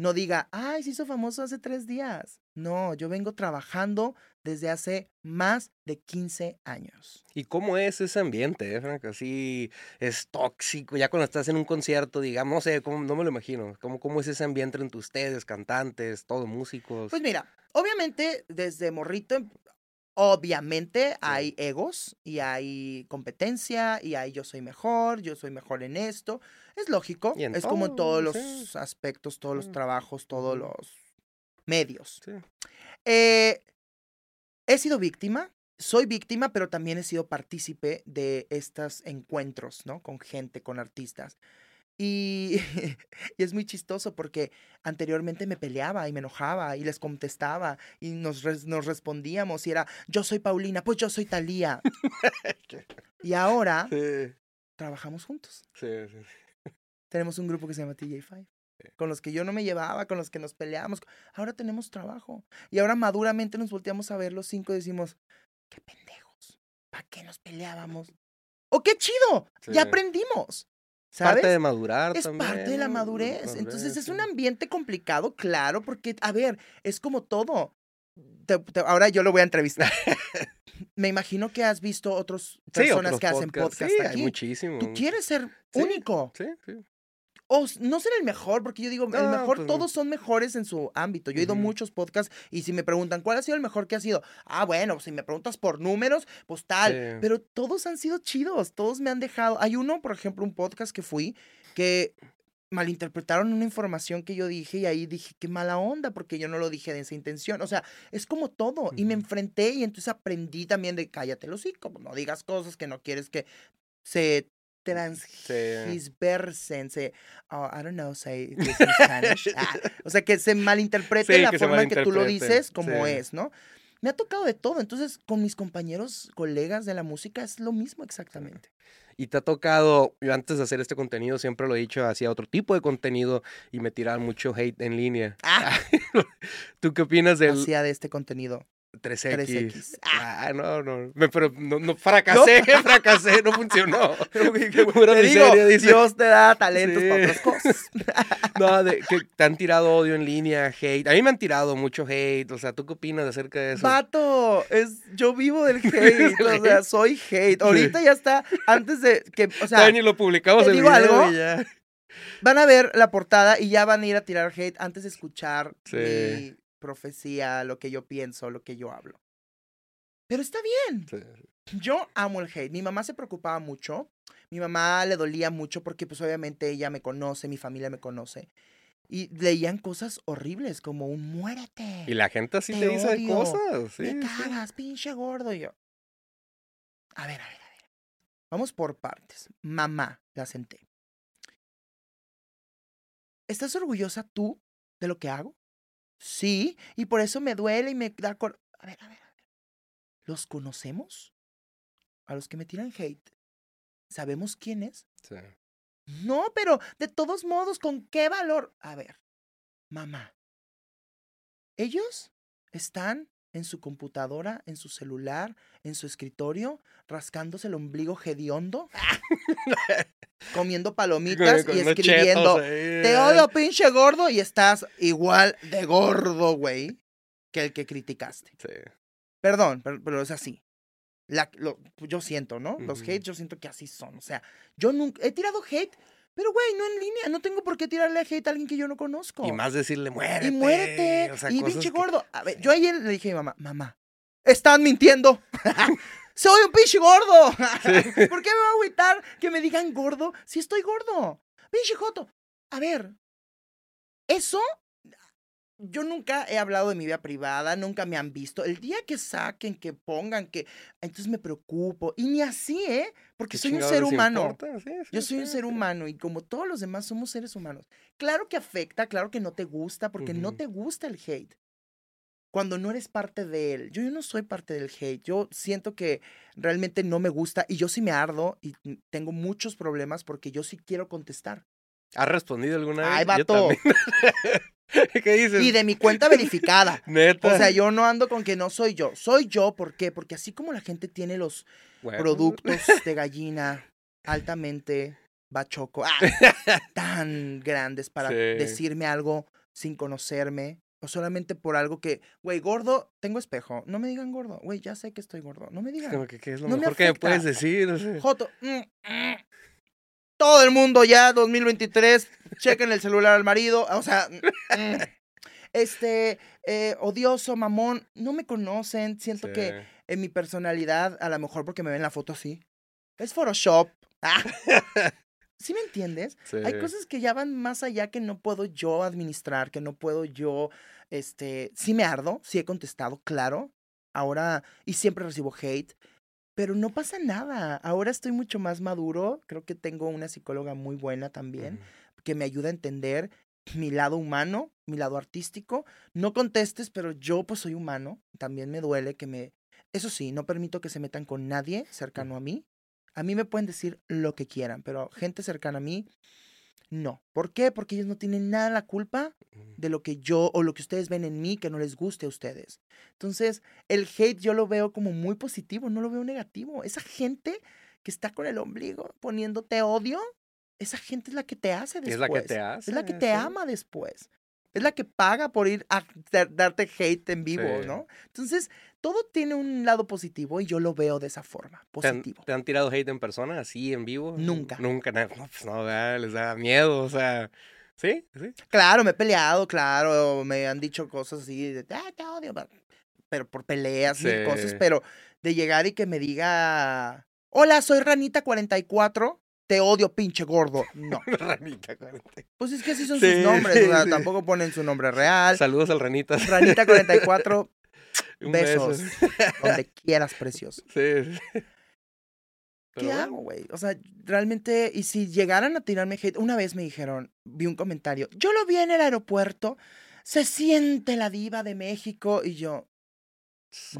no diga, ay, se hizo famoso hace tres días. No, yo vengo trabajando desde hace más de 15 años.
¿Y cómo es ese ambiente, eh, Frank? Así es tóxico. Ya cuando estás en un concierto, digamos, no sé, cómo, no me lo imagino. ¿Cómo, ¿Cómo es ese ambiente entre ustedes, cantantes, todos músicos?
Pues mira, obviamente desde morrito, obviamente hay egos y hay competencia y hay yo soy mejor, yo soy mejor en esto. Es lógico,
en
es como en todos
todo,
los
sí.
aspectos, todos los
Sí.
trabajos, todos los medios.
Sí.
Eh, he sido víctima, soy víctima, pero también he sido partícipe de estos encuentros, ¿no? Con gente, con artistas. Y, y es muy chistoso porque anteriormente me peleaba y me enojaba y les contestaba y nos, res- nos respondíamos y era, yo soy Paulina, pues yo soy Talía. y ahora
Sí,
trabajamos juntos.
sí, sí.
Tenemos un grupo que se llama TJ5, con los que yo no me llevaba, con los que nos peleábamos. Ahora tenemos trabajo. Y ahora maduramente nos volteamos a ver los cinco y decimos, qué pendejos, ¿para qué nos peleábamos? ¡Oh, qué chido! Ya aprendimos. ¿Sabes?
Parte de madurar
es
también.
parte de la madurez. Entonces es un ambiente complicado, claro, porque, a ver, es como todo. Te- te- ahora yo lo voy a entrevistar. Me imagino que has visto otras
Sí,
personas
otros
que hacen podcast
Sí,
aquí.
hay muchísimos.
Tú quieres ser
Sí,
único.
Sí, sí.
O no ser el mejor, porque yo digo, el
No,
mejor,
pues
todos son mejores en su ámbito. Yo he ido a muchos podcasts y si me preguntan, ¿cuál ha sido el mejor que ha sido? Ah, bueno, si me preguntas por números, pues tal.
Sí.
Pero todos han sido chidos, todos me han dejado. Hay uno, por ejemplo, un podcast que fui que malinterpretaron una información que yo dije y ahí dije, qué mala onda, porque yo no lo dije de esa intención. O sea, es como todo. Y me enfrenté y entonces aprendí también de cállate los hocico, no digas cosas que no quieres que se transgisversen, se, oh, I don't know, say this in Spanish. Ah, o sea, que se malinterprete
Sí,
la
que
forma en que tú lo dices como
sí.
es, ¿no? Me ha tocado de todo. Entonces, con mis compañeros, colegas de la música, es lo mismo exactamente.
Y te ha tocado, yo antes de hacer este contenido siempre lo he dicho, hacía otro tipo de contenido y me tiraban mucho hate en línea.
Ah,
¿Tú qué opinas del...?
hacía de este contenido.
3X.
3X.
Ah, no, no. Me- pero no, no, fracasé, fracasé, no funcionó. Pura
Te digo,
miseria, dice.
Dios te da talentos
Sí.
para otras cosas.
No, de, que te han tirado odio en línea, hate. A mí me han tirado mucho hate. O sea, ¿tú qué opinas acerca de eso?
Vato, es, yo vivo del hate, o sea, soy hate. Ahorita ya está, antes de que, o sea,
Todavía ni lo publicamos
¿te
el
digo
video
algo?
y ya.
van a ver la portada y ya van a ir a tirar hate antes de escuchar
Sí.
mi profecía, lo que yo pienso, lo que yo hablo. Pero está bien.
Sí.
Yo amo el hate. Mi mamá se preocupaba mucho. Mi mamá le dolía mucho porque pues obviamente ella me conoce, mi familia me conoce. Y leían cosas horribles como un muérete.
Y la gente así
Te
te, dice
odio,
cosas. Sí, sí.
cagas, pinche gordo. Y yo. A ver, a ver, a ver. Vamos por partes. Mamá, la senté. ¿Estás orgullosa tú de lo que hago? Sí, y por eso me duele y me da cor... A ver, a ver, a ver. ¿Los conocemos? A los que me tiran hate. ¿Sabemos quién es?
Sí.
No, pero de todos modos, ¿con qué valor? A ver, mamá. Ellos están en su computadora, en su celular, en su escritorio, rascándose el ombligo hediondo, comiendo palomitas y escribiendo, te odio, pinche gordo, y estás igual de gordo, güey, que el que criticaste.
Sí.
Perdón, pero, pero es así. La- lo- yo siento, ¿no? Los
Ujú.
hates yo siento que así son. O sea, yo nunca he tirado hate, pero güey, no en línea. No tengo por qué tirarle hate a alguien que yo no conozco.
Y más decirle muérete.
Y muérete.
o sea,
y pinche
que-
gordo. A ver, yo ayer le dije a mi mamá, mamá, están mintiendo. Soy un pinche gordo. ¿Por qué me va a agüitar que me digan gordo si estoy gordo? Pinche joto. A ver, eso yo nunca he hablado de mi vida privada, nunca me han visto. El día que saquen, que pongan, que entonces me preocupo. Y ni así, ¿eh? Porque
¿Qué
soy un ser humano.
Sí, sí,
Yo soy un
sí,
ser
sí.
humano y como todos los demás somos seres humanos. Claro que afecta, claro que no te gusta, porque no
Ujú.
te gusta el hate. Cuando no eres parte de él. Yo, yo no soy parte del hate. Yo siento que realmente no me gusta y yo sí me ardo y tengo muchos problemas porque yo sí quiero contestar.
¿Has respondido alguna vez?
Ay,
Yo
vato.
también. ¿Qué dices?
Y de mi cuenta verificada.
Neta.
O sea, yo no ando con que no soy yo. Soy yo, ¿por qué? Porque así como la gente tiene los
Bueno,
productos de gallina altamente bachoco, ah, tan grandes para
Sí.
decirme algo sin conocerme. O solamente por algo que, güey, gordo, tengo espejo. No me digan gordo. Güey, ya sé que estoy gordo. No me digan.
Como que, ¿qué es lo
No me
mejor que me puedes decir?
Joto. mm, mm. Todo el mundo ya, 2023, chequen el celular al marido. O sea, mm, este, eh, odioso, mamón. No me conocen. Siento que en mi personalidad, a lo mejor porque me ven la foto así. Es Photoshop. Ah. ¿Sí me entiendes? Hay cosas que ya van más allá que no puedo yo administrar, que no puedo yo, este, sí me ardo, sí he contestado, claro. Ahora, y siempre recibo hate, pero no pasa nada. Ahora estoy mucho más maduro. Creo que tengo una psicóloga muy buena también que me ayuda a entender mi lado humano, mi lado artístico. No contestes, pero yo pues soy humano. También me duele que me... Eso sí, no permito que se metan con nadie cercano a mí. A mí me pueden decir lo que quieran, pero gente cercana a mí, no. ¿Por qué? Porque ellos no tienen nada la culpa
Ujú.
de lo que yo o lo que ustedes ven en mí que no les guste a ustedes. Entonces, el hate yo lo veo como muy positivo, no lo veo negativo. Esa gente que está con el ombligo poniéndote odio, esa gente es la que te hace después.
Es la que te hace.
Es la que te
sí.
ama después. Es la que paga por ir a dar- darte hate en vivo,
Sí.
¿no? Entonces, todo tiene un lado positivo y yo lo veo de esa forma,
¿Te han,
positivo.
te han tirado hate en persona, así, en vivo?
Nunca.
Nunca, no, pues no, ¿verdad? les da miedo, o sea, ¿sí? ¿Sí?
Claro, me he peleado, claro, me han dicho cosas así de, ah, te odio, pa-", pero por peleas y cosas, pero de llegar y que me diga, hola, soy Ranita44, te odio, pinche gordo. No,
Ranita 40.
pues es que así son
Sí,
sus nombres, o sea, tampoco ponen su nombre real.
Saludos al Ranita.
Ranita44,
Un
besos,
beso.
donde quieras, precioso.
Sí,
¿Qué
bueno,
hago, güey? O sea, realmente, y si llegaran a tirarme hate, una vez me dijeron, vi un comentario, yo lo vi en el aeropuerto, se siente la diva de México, y yo,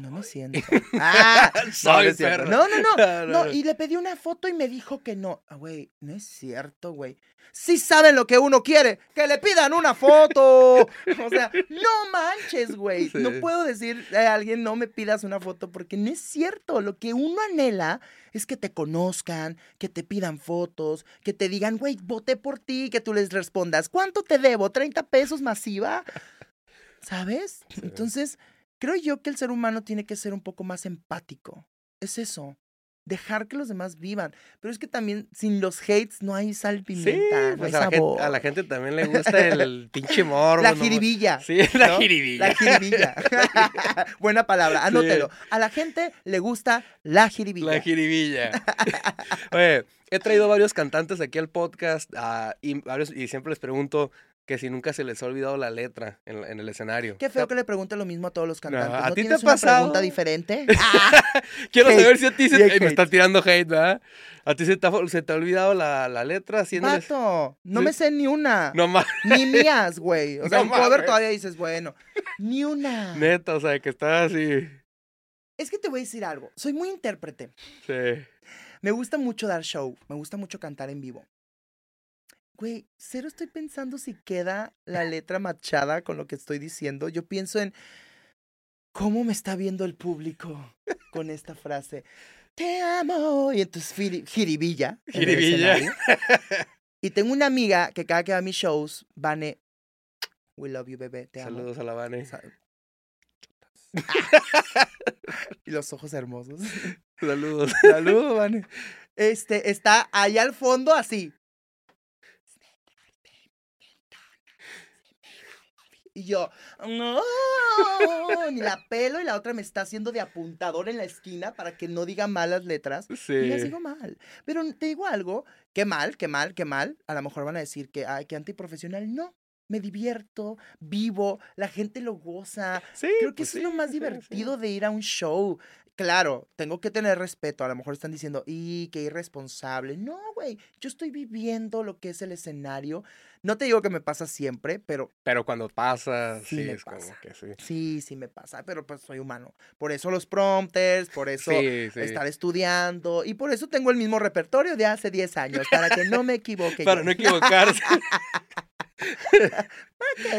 No me siento. Ah, no, no,
perro.
no, no, no.
No, no,
No,
no.
y le pedí una foto y me dijo que no. Ah, güey, no es cierto, güey. Sí saben lo que uno quiere, que le pidan una foto. O sea, no manches, güey.
Sí.
No puedo decir a alguien no me pidas una foto porque no es cierto. Lo que uno anhela es que te conozcan, que te pidan fotos, que te digan, güey, voté por ti, que tú les respondas, ¿cuánto te debo? ¿30 pesos masiva? ¿Sabes?
Sí.
Entonces, creo yo que el ser humano tiene que ser un poco más empático. Es eso. Dejar que los demás vivan. Pero es que también sin los hates no hay sal
Sí,
pimienta, no
pues
hay
a, la gente,
sabor.
a la gente también le gusta el pinche morbo.
La
¿no?
jiribilla.
Sí, la
¿no?
jiribilla.
La jiribilla. Buena palabra, anótelo. A la gente le gusta la jiribilla.
La jiribilla. Oye, he traído varios cantantes aquí al podcast ah, y, varios, y siempre les pregunto que si nunca se les ha olvidado la letra en, en el escenario.
Qué feo que le pregunte lo mismo a todos los cantantes.
¿a
¿No
ti te ha
una
pasado?
pregunta diferente? Ah,
Quiero
hate.
saber si a ti se, Ey, me
hate.
está tirando hate, ¿verdad? ¿A ti se te ha, se te ha olvidado la, la letra? haciéndoles-
Vato, no
Sí.
me sé ni una.
No más,
Ni mías, güey. O sea,
No
en cover todavía dices, bueno, ni una.
neta, o sea, que está así.
Es que te voy a decir algo. Soy muy intérprete.
Sí.
Me gusta mucho dar show. Me gusta mucho cantar en vivo. Güey, cero estoy pensando si queda la letra machada con lo que estoy diciendo. Yo pienso en cómo me está viendo el público con esta frase. Te amo. Y entonces jiribilla.
Jiribilla.
Y tengo una amiga que cada que va a mis shows, Vane, we love you, bebé, te amo.
Saludos a la Vane.
Y los ojos hermosos.
Saludos.
Saludos, Vane. Este, está ahí al fondo así. Y yo, no, ni la pelo y la otra me está haciendo de apuntador en la esquina para que no diga malas letras.
Sí.
Y les digo mal. Pero te digo algo, qué mal, qué mal, qué mal. A lo mejor van a decir que, ay, qué antiprofesional. No, me divierto, vivo, la gente lo goza.
Sí,
Creo que
pues
eso es lo más
sí.
divertido de ir a un show. Claro, tengo que tener respeto. A lo mejor están diciendo, y qué irresponsable. No, güey, yo estoy viviendo lo que es el escenario. No te digo que me pasa siempre, pero
Pero cuando pasa,
Sí
sí,
me
es como
pasa.
que sí.
sí, sí me pasa. Pero pues soy humano. Por eso los prompters, por eso
Sí, sí.
estar estudiando. Y por eso tengo el mismo repertorio de hace 10 años, para que no me equivoque.
Para
yo.
no equivocarse.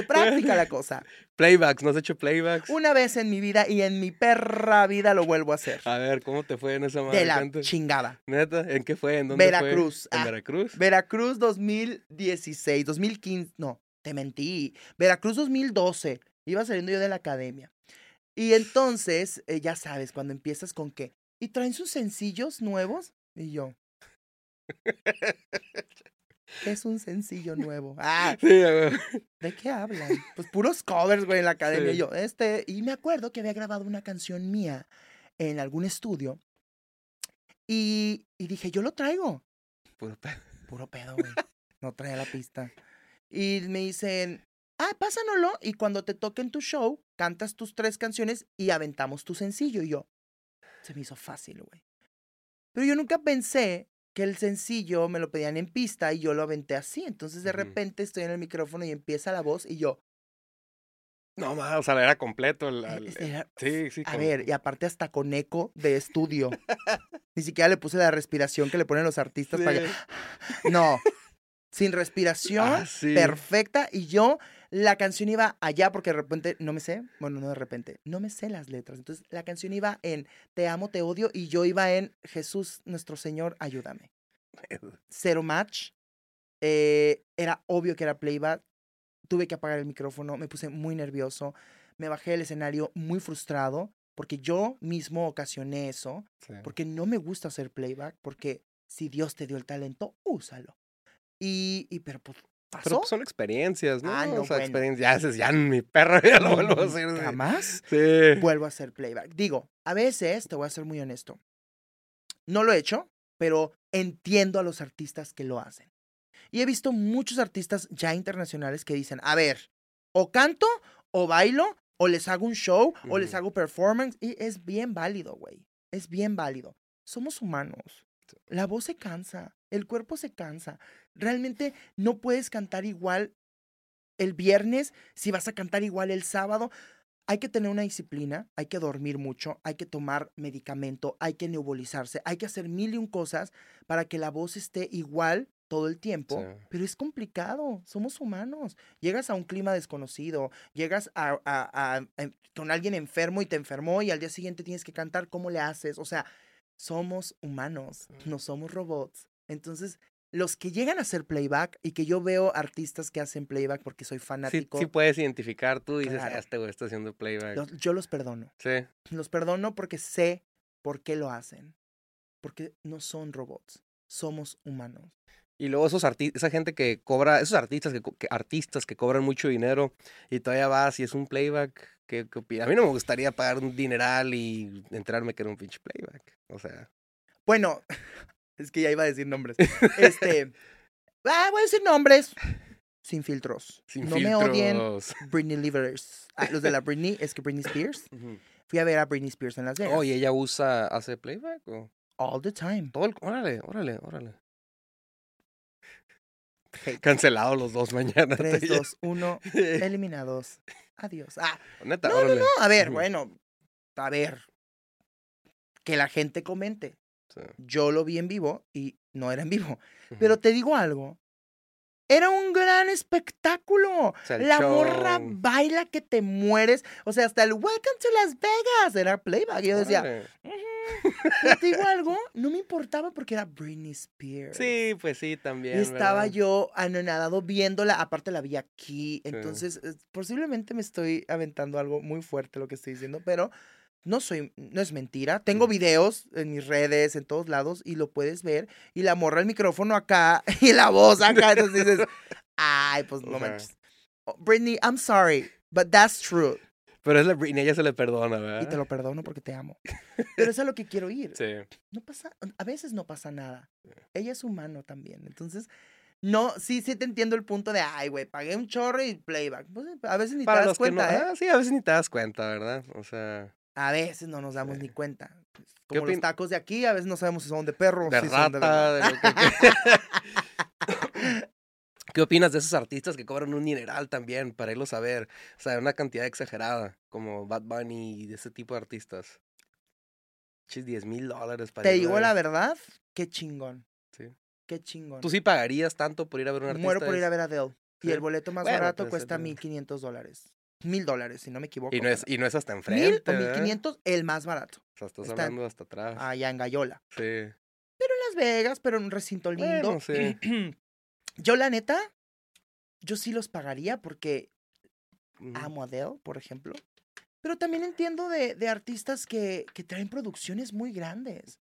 Práctica la cosa.
playbacks, ¿no has hecho playbacks?
Una vez en mi vida y en mi perra vida lo vuelvo a hacer.
A ver, ¿cómo te fue en esa madre?
De la chingada.
¿Neta? ¿En qué fue? ¿En dónde
Veracruz.
fue? ¿En
Ah,
Veracruz?
Veracruz 2016, 2015, no, te mentí. Veracruz 2012, iba saliendo yo de la academia. Y entonces, eh, ya sabes, cuando empiezas con qué, ¿y traen sus sencillos nuevos? Y yo, ¿qué es un sencillo nuevo? Ah,
Sí.
¿de qué hablan? Pues puros covers, güey, en la academia.
Sí.
Y yo, este, y me acuerdo que había grabado una canción mía en algún estudio. Y, y dije, yo lo traigo.
Puro pedo.
Puro pedo, güey. No traía la pista. Y me dicen, ah, pásanoslo. Y cuando te toque en tu show, cantas tus tres canciones y aventamos tu sencillo. Y yo, se me hizo fácil, güey. Pero yo nunca pensé que el sencillo me lo pedían en pista y yo lo aventé así. Entonces de repente estoy en el micrófono y empieza la voz y yo,
No, más, o sea, era completo. El,
"Eh,
el-
este era-
sí, sí.
a ver, y aparte hasta con eco de estudio. Ni siquiera le puse la respiración que le ponen los artistas para que-
Sí.
No, sin respiración.
Ah, sí.
perfecta y yo la canción iba allá porque de repente no me sé, bueno, no de repente, no me sé las letras. Entonces la canción iba en Te amo, te odio y yo iba en Jesús nuestro Señor, ayúdame. Cero match. eh, era obvio que era playback. Tuve que apagar el micrófono, me puse muy nervioso, me bajé del escenario muy frustrado porque yo mismo ocasioné eso,
Sí.
porque no me gusta hacer playback, porque si Dios te dio el talento, úsalo. Y, y pero pues pasó.
Pero pues, son experiencias, ¿no?
Ah, no,
o sea,
bueno.
experiencias. Ya ya mi perra ya lo vuelvo a
Mm,
hacer.
Jamás
Sí.
vuelvo a hacer playback. Digo, a veces, te voy a ser muy honesto, no lo he hecho, pero entiendo a los artistas que lo hacen. Y he visto muchos artistas ya internacionales que dicen, a ver, o canto, o bailo, o les hago un show, o les hago performance. Y es bien válido, güey. Es bien válido. Somos humanos. La voz se cansa, el cuerpo se cansa. Realmente no puedes cantar igual el viernes si vas a cantar igual el sábado. hay que tener una disciplina, hay que dormir mucho, hay que tomar medicamento, hay que nebulizarse, hay que hacer mil y un cosas para que la voz esté igual todo el tiempo,
Sí.
pero es complicado, somos humanos. Llegas a un clima desconocido, llegas a, a- a- em- con alguien enfermo y te enfermó y al día siguiente tienes que cantar, ¿cómo le haces? O sea, somos humanos, no somos robots. Entonces, los que llegan a hacer playback y que yo veo artistas que hacen playback porque soy
Sí,
fanático,
sí puedes identificar tú y dices,
Claro.
"Ah, este güey está haciendo playback.
los- yo los perdono.
Sí.
Los perdono porque sé por qué lo hacen. Porque no son robots, somos humanos.
Y luego esos artistas, esa gente que cobra, esos artistas que, que- artistas que cobran mucho dinero y todavía vas y es un playback, ¿qué, qué opinas? A mí no me gustaría pagar un dineral y enterarme que era un pinche playback. O sea,
Bueno, es que ya iba a decir nombres. Este, ah, voy a decir nombres. Sin filtros.
sin
no me odien. Britney Livers. Ah, los de la Britney, es que Britney Spears. Fui a ver a Britney Spears en Las Vegas.
Oh, y ella usa, hace playback o
All the time.
todo el, órale, órale, órale. Cancelados los dos mañana.
3, 2, 1, eliminados. Adiós. Ah,
Neta,
no, no,
órale.
no. A ver, bueno. A ver. Que la gente comente.
Sí.
Yo lo vi en vivo y no era en vivo. Pero te digo algo. Era un gran espectáculo.
El
La morra
show.
baila que te mueres. O sea, hasta el Welcome to Las Vegas era playback. Y yo decía. Pero te digo algo, no me importaba porque era Britney Spears.
Sí, pues sí, también.
Y estaba
¿verdad?
yo anonadado viéndola, aparte la vi aquí, entonces posiblemente me estoy aventando algo muy fuerte lo que estoy diciendo, pero no soy, no es mentira. Tengo
Mm.
videos en mis redes, en todos lados, y lo puedes ver, y la morra el micrófono acá, y la voz acá, entonces dices, ay, pues no
O sea.
manches. Oh, Britney, I'm sorry, but that's true.
Pero es la Britney, ella se le perdona, ¿verdad?
Y te lo perdono porque te amo. Pero eso es a lo que quiero ir.
Sí.
no pasa, a veces no pasa nada. Ella es humano también. Entonces, no, sí, sí te entiendo el punto de, ay, güey, pagué un chorro y playback. Pues, a veces ni
Para
te das
no,
cuenta, ¿eh?
ah, sí, a veces ni te das cuenta, ¿verdad? O sea,
A veces no nos damos
Sí.
ni cuenta. Pues,
¿Qué
Como los tacos de aquí, a veces no sabemos si son de perro
de
si son de
de lo que... ¿Qué opinas de esos artistas que cobran un dineral también para irlos a ver? O sea, una cantidad exagerada, como Bad Bunny y de ese tipo de artistas. Chis, 10 mil dólares para
Te digo la verdad, qué chingón.
Sí.
Qué chingón.
¿Tú sí pagarías tanto por ir a ver un artista?
Muero por ir a ver a Adele. Y el boleto más
Bueno,
barato cuesta
el-
1.500 dólares. Mil dólares, si no me equivoco.
Y no, es, y no es hasta
Mil
enfrente,
o
¿verdad?
1500, el más barato.
O sea, estás
está-
hablando hasta atrás.
Allá en Gallola.
Sí.
Pero en Las Vegas, pero en un recinto lindo.
Bueno, sí.
Yo, la neta, yo sí los pagaría porque amo a Adele, por ejemplo. Pero también entiendo de, de artistas que, que traen producciones muy grandes.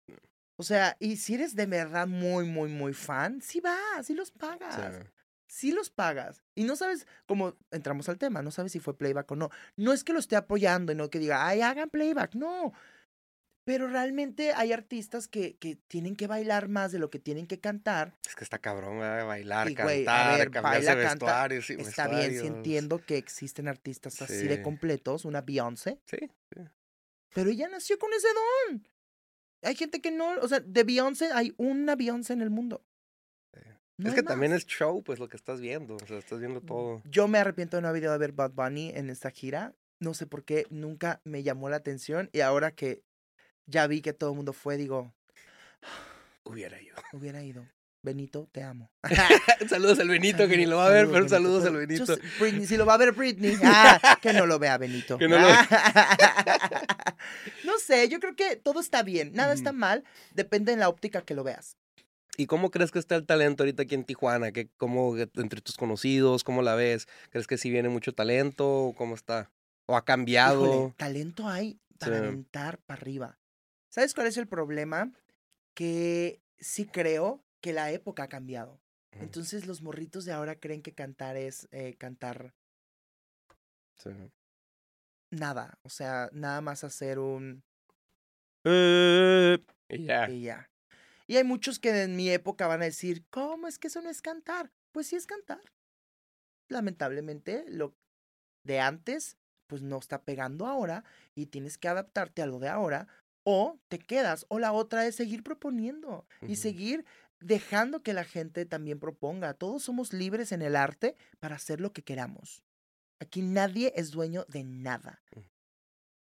O sea, y si eres de verdad muy, muy, muy fan, sí vas, sí los pagas.
Sí.
Sí los pagas. Y no sabes, como entramos al tema, no sabes si fue playback o no. No es que lo esté apoyando y no que diga, ay, hagan playback, no. Pero realmente hay artistas que, que tienen que bailar más de lo que tienen que cantar.
Es que está cabrón, ¿verdad? Bailar,
Y, güey, a
cantar,
ver,
cambiarse
baila,
de
canta,
vestuario. sí,
Está bien, sí entiendo que existen artistas así de
Sí.
completos, una Beyoncé,
Sí,
pero ella nació con ese don. Hay gente que no, o sea, de Beyoncé hay una Beyoncé en el mundo. No
es que también es show, pues lo que estás viendo. O sea, estás viendo todo.
Yo me arrepiento de no haber ido a ver Bad Bunny en esta gira. No sé por qué, nunca me llamó la atención. Y ahora que ya vi que todo el mundo fue, digo,
Hubiera ido.
hubiera ido. Benito, te amo.
saludos al Benito, que ni lo va a ver, pero saludos al Benito.
Britney, si lo va a ver Britney, ah, que no lo vea Benito.
Que no lo
no sé, yo creo que todo está bien, nada está mal, depende de la óptica que lo veas.
¿Y cómo crees que está el talento ahorita aquí en Tijuana? ¿Qué, cómo, que- entre tus conocidos, cómo la ves? ¿Crees que sí viene mucho talento cómo está? ¿O ha cambiado?
Híjole, talento hay para
Sí.
aventar para arriba. ¿Sabes cuál es el problema? Que sí creo que la época ha cambiado. Entonces los morritos de ahora creen que cantar es eh, cantar
sí.
nada. O sea, nada más hacer un...
Y ya.
Y ya. Y hay muchos que en mi época van a decir, ¿cómo es que eso no es cantar? Pues sí es cantar. Lamentablemente, lo de antes, pues no está pegando ahora y tienes que adaptarte a lo de ahora o te quedas. O la otra es seguir proponiendo y seguir dejando que la gente también proponga. Todos somos libres en el arte para hacer lo que queramos. Aquí nadie es dueño de nada.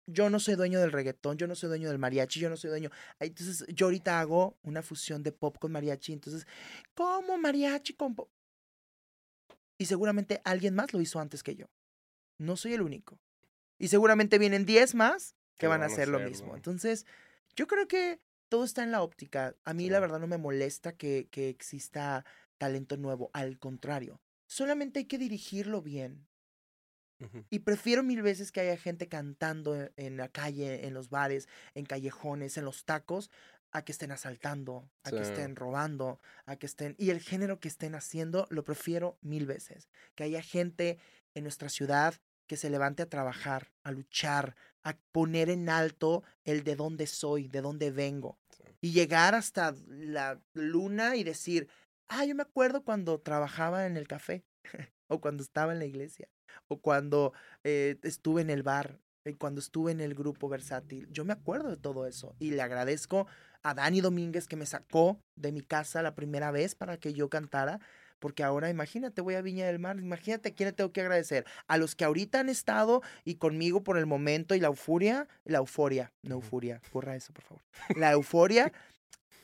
Yo no soy dueño del reggaetón, yo no soy dueño del mariachi, yo no soy dueño. Ay, Entonces, yo ahorita hago una fusión de pop con mariachi. Entonces, ¿cómo mariachi con pop? Y seguramente alguien más lo hizo antes que yo. No soy el único. Y seguramente vienen 10 más que van a hacer lo mismo. Entonces, yo creo que todo está en la óptica. A mí, la verdad, no me molesta que, que exista talento nuevo. Al contrario, solamente hay que dirigirlo bien. Y prefiero mil veces que haya gente cantando e- en la calle, en los bares, en callejones, en los tacos, a que estén asaltando, a que estén robando, a que estén... Y el género que estén haciendo lo prefiero mil veces. Que haya gente en nuestra ciudad que se levante a trabajar, a luchar, a poner en alto el de dónde soy, de dónde vengo.
Sí.
Y llegar hasta la luna y decir, ah, yo me acuerdo cuando trabajaba en el café, o cuando estaba en la iglesia, o cuando eh, estuve en el bar, eh, cuando estuve en el grupo versátil. Yo me acuerdo de todo eso y le agradezco a Dani Domínguez que me sacó de mi casa la primera vez para que yo cantara. Porque ahora imagínate, voy a Viña del Mar, imagínate a quién le tengo que agradecer. A los que ahorita han estado y conmigo por el momento y la euforia, la euforia, no euforia, borra eso, por favor. La euforia,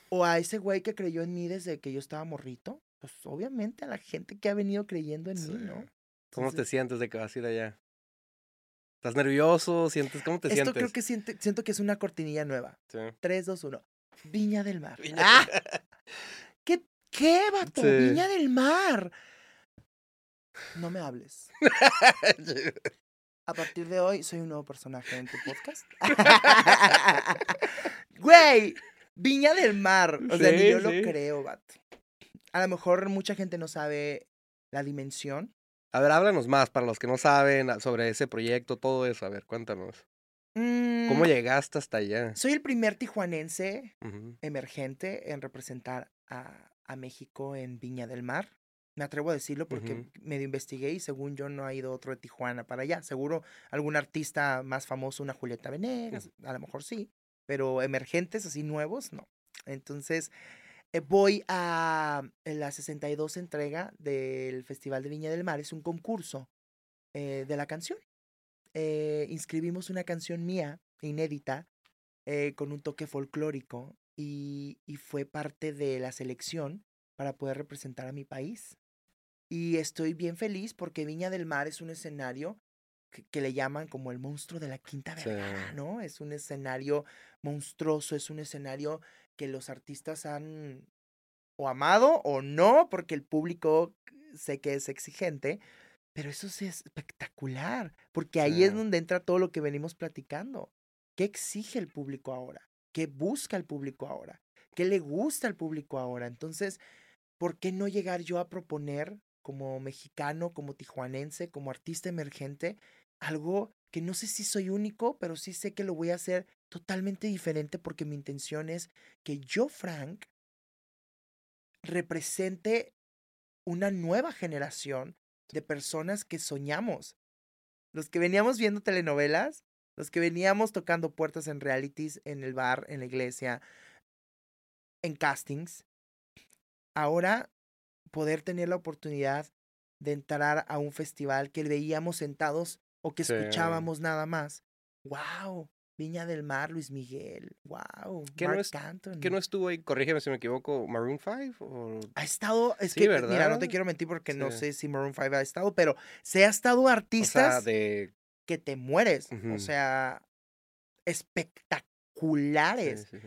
o a ese güey que creyó en mí desde que yo estaba morrito. Pues obviamente a la gente que ha venido creyendo en mí. ¿no?
¿Cómo te sientes de que vas a ir allá? ¿Estás nervioso? ¿Sientes? ¿Cómo te
Esto
sientes?
creo que siente- siento que es una cortinilla nueva.
Sí.
3, 2, 1. Viña del Mar.
Viña-
¡Ah! ¿Qué, qué, vato?
Sí.
Viña del Mar. No me hables. A partir de hoy soy un nuevo personaje en tu podcast. Güey, Viña del Mar. O sea, ni yo lo creo, vato. A lo mejor mucha gente no sabe la dimensión.
A ver, háblanos más para los que no saben a- sobre ese proyecto, todo eso. A ver, cuéntanos. ¿Cómo
Mm,
llegaste hasta allá?
Soy el primer tijuanense emergente en representar a, a México en Viña del Mar. Me atrevo a decirlo porque
Ujú.
medio investigué y según yo no ha ido otro de Tijuana para allá. Seguro algún artista más famoso, una Julieta Venegas, a lo mejor sí, pero emergentes así nuevos, no. Entonces voy a la 62 entrega del Festival de Viña del Mar. Es un concurso eh, de la canción. Eh, inscribimos una canción mía, inédita, eh, con un toque folclórico y, y fue parte de la selección para poder representar a mi país. Y estoy bien feliz porque Viña del Mar es un escenario que, que le llaman como el monstruo de la Quinta
Sí.
Vergara, ¿no? Es un escenario monstruoso, es un escenario que los artistas han o amado o no, porque el público sé que es exigente, pero eso sí es espectacular, porque ahí es donde entra todo lo que venimos platicando. ¿Qué exige el público ahora? ¿Qué busca el público ahora? ¿Qué le gusta al público ahora? Entonces, ¿por qué no llegar yo a proponer como mexicano, como tijuanense, como artista emergente, algo que no sé si soy único, pero sí sé que lo voy a hacer totalmente diferente porque mi intención es que yo, Frank, represente una nueva generación de personas que soñamos. Los que veníamos viendo telenovelas, los que veníamos tocando puertas en realities, en el bar, en la iglesia, en castings. Ahora poder tener la oportunidad de entrar a un festival que veíamos sentados o que
Sí.
escuchábamos nada más. ¡Wow! Viña del Mar, Luis Miguel. ¡Wow!
¿Qué no
Marc
es-
Anthony.
¿Qué no estuvo ahí? Corrígeme si me equivoco. ¿Maroon 5? O...
Ha estado, es
Sí,
que, mira, no
¿verdad?
te quiero mentir porque no sé si Maroon 5 ha estado, pero se ha estado
O sea,
artistas
de...
que te mueres. O sea, espectaculares.
sí.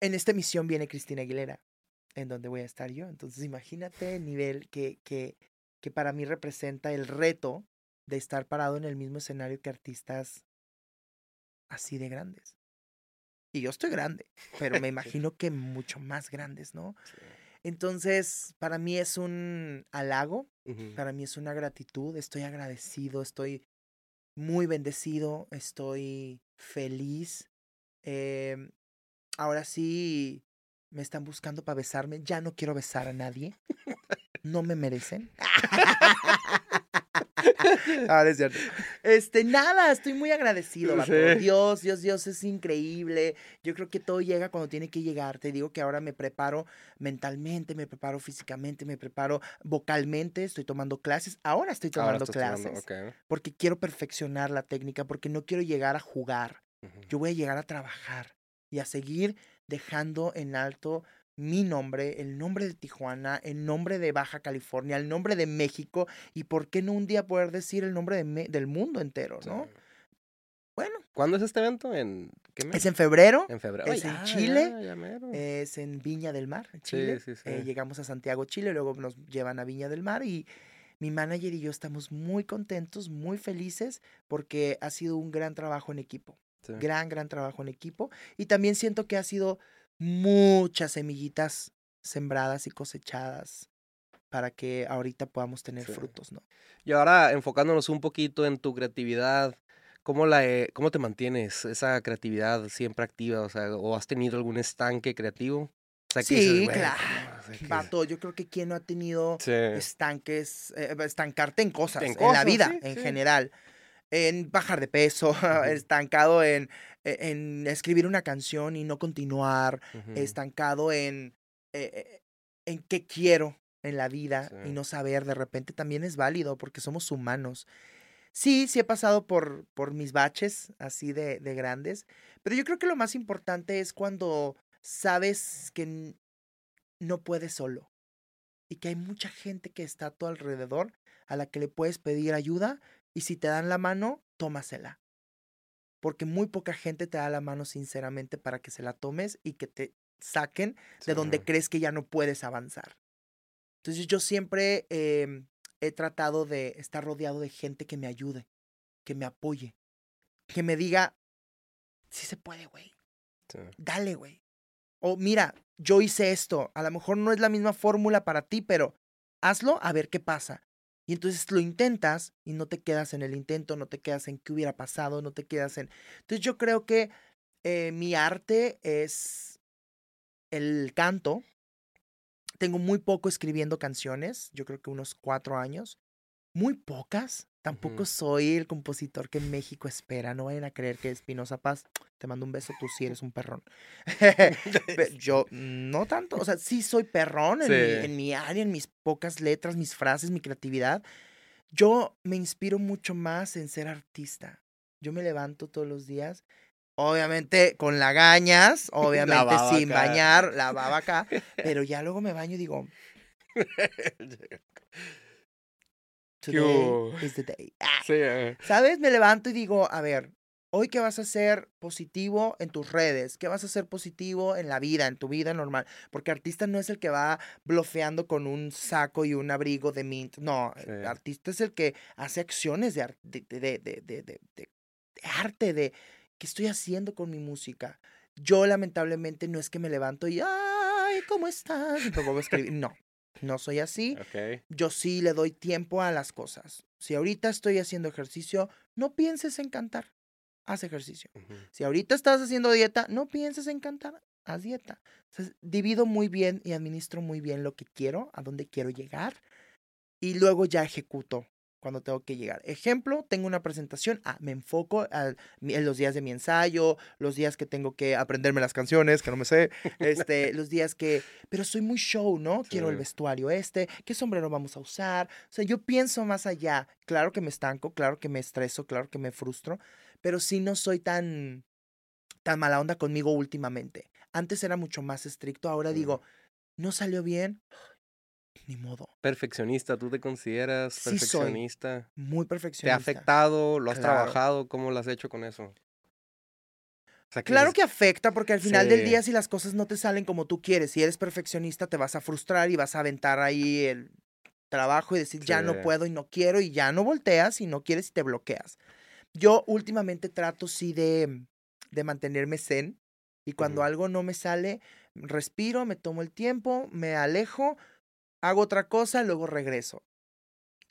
En esta emisión viene Cristina Aguilera, en donde voy a estar yo. Entonces, imagínate el nivel que, que, que para mí representa el reto de estar parado en el mismo escenario que artistas así de grandes. Y yo estoy grande, pero me imagino que mucho más grandes, ¿no?
Sí.
Entonces, para mí es un halago, para mí es una gratitud, estoy agradecido, estoy muy bendecido, estoy feliz. Em, ahora sí me están buscando para besarme, ya no quiero besar a nadie, no me merecen. Ah, no es cierto. Este, nada, estoy muy agradecido.
Sí.
Dios, Dios, Dios es increíble. Yo creo que todo llega cuando tiene que llegar. Te digo que ahora me preparo mentalmente, me preparo físicamente, me preparo vocalmente. Estoy tomando clases. Ahora estoy
Ahora
tomando
estás
clases.
tomando.
Porque quiero perfeccionar la técnica, porque no quiero llegar a jugar. Yo voy a llegar a trabajar y a seguir dejando en alto mi nombre, el nombre de Tijuana, el nombre de Baja California, el nombre de México y por qué no un día poder decir el nombre de del mundo entero, ¿no?
Sí.
Bueno,
¿Cuándo es este evento? ¿En qué mes?
es en febrero,
En febrero.
es
Ay,
en Chile,
ya, ya mero.
es en Viña del Mar, en Chile.
sí, sí.
Eh, llegamos a Santiago, Chile, luego nos llevan a Viña del Mar y mi manager y yo estamos muy contentos, muy felices porque ha sido un gran trabajo en equipo.
Sí.
gran, gran trabajo en equipo. Y también siento que ha sido muchas semillitas sembradas y cosechadas para que ahorita podamos tener
Sí.
frutos, ¿no?
Y ahora enfocándonos un poquito en tu creatividad, ¿cómo, la, eh, ¿cómo te mantienes esa creatividad siempre activa? O sea, ¿o has tenido algún estanque creativo? O sea, que dices,
Sí,
"Güey,
claro.
no, o sea, que-
Vato, yo creo que quien no ha tenido
Sí.
estanques, eh, estancarte en cosas,
En
en, la vida,
sí,
en general. En bajar de peso, estancado en, en escribir una canción y no continuar, estancado en, eh, eh, en qué quiero en la vida
Sí.
y no saber de repente también es válido porque somos humanos. Sí, sí he pasado por, por mis baches así de, de grandes, pero yo creo que lo más importante es cuando sabes que no puedes solo y que hay mucha gente que está a tu alrededor a la que le puedes pedir ayuda y si te dan la mano, tómasela. Porque muy poca gente te da la mano sinceramente para que se la tomes y que te saquen de donde crees que ya no puedes avanzar. Entonces yo siempre em, he tratado de estar rodeado de gente que me ayude, que me apoye, que me diga, sí se puede, güey,
Sí.
dale, güey. O mira, yo hice esto, a lo mejor no es la misma fórmula para ti, pero hazlo a ver qué pasa. Y entonces lo intentas y no te quedas en el intento, no te quedas en qué hubiera pasado, no te quedas en... Entonces yo creo que eh, mi arte es el canto. Tengo muy poco escribiendo canciones, yo creo que unos cuatro años. Muy pocas. Tampoco soy el compositor que México espera. No vayan a creer que Espinosa Paz. Te mando un beso, tú sí eres un perrón. Pe- yo no tanto. O sea, sí soy perrón en, mi,
Sí.
en mi área, en mis pocas letras, mis frases, mi creatividad. Yo me inspiro mucho más en ser artista. Yo me levanto todos los días, obviamente con lagañas, obviamente sin
acá.
bañar, la baba acá, pero ya luego me baño y digo, Today is the day. Ah,
Sí, eh,
¿Sabes? Me levanto y digo, a ver, hoy qué vas a hacer positivo en tus redes, qué vas a hacer positivo en la vida, en tu vida normal, porque artista no es el que va blofeando con un saco y un abrigo de mint, no, el artista es el que hace acciones de, de, de, arte, de qué estoy haciendo con mi música. Yo lamentablemente no es que me levanto y, ay, ¿cómo estás? Y escribir, no, no soy así yo sí le doy tiempo a las cosas. Si ahorita estoy haciendo ejercicio, no pienses en cantar, haz ejercicio. Si ahorita estás haciendo dieta, no pienses en cantar, haz dieta. Entonces, divido muy bien y administro muy bien lo que quiero, a dónde quiero llegar, y luego ya ejecuto cuando tengo que llegar. Ejemplo, tengo una presentación, ah, me enfoco en los días de mi ensayo, los días que tengo que aprenderme las canciones, que no me sé, este, los días que, pero soy muy show, ¿no? Quiero el vestuario este, qué sombrero vamos a usar, o sea, yo pienso más allá, claro que me estanco, claro que me estreso, claro que me frustro, pero sí no soy tan, tan mala onda conmigo últimamente. Antes era mucho más estricto, ahora
Mm.
digo, no salió bien, ni modo,
Perfeccionista, ¿tú te consideras
Sí soy.
perfeccionista?
muy
¿Te ha
perfeccionista.
afectado? ¿Lo has
Claro.
trabajado? ¿Cómo lo has hecho con eso? O sea,
Claro que afecta porque al final del día si las cosas no te salen como tú quieres, si eres perfeccionista te vas a frustrar y vas a aventar ahí el trabajo y decir ya no puedo y no quiero y ya no volteas y no quieres y te bloqueas. Yo últimamente trato sí de, de mantenerme zen y cuando algo no me sale, respiro, me tomo el tiempo, me alejo, hago otra cosa, luego regreso,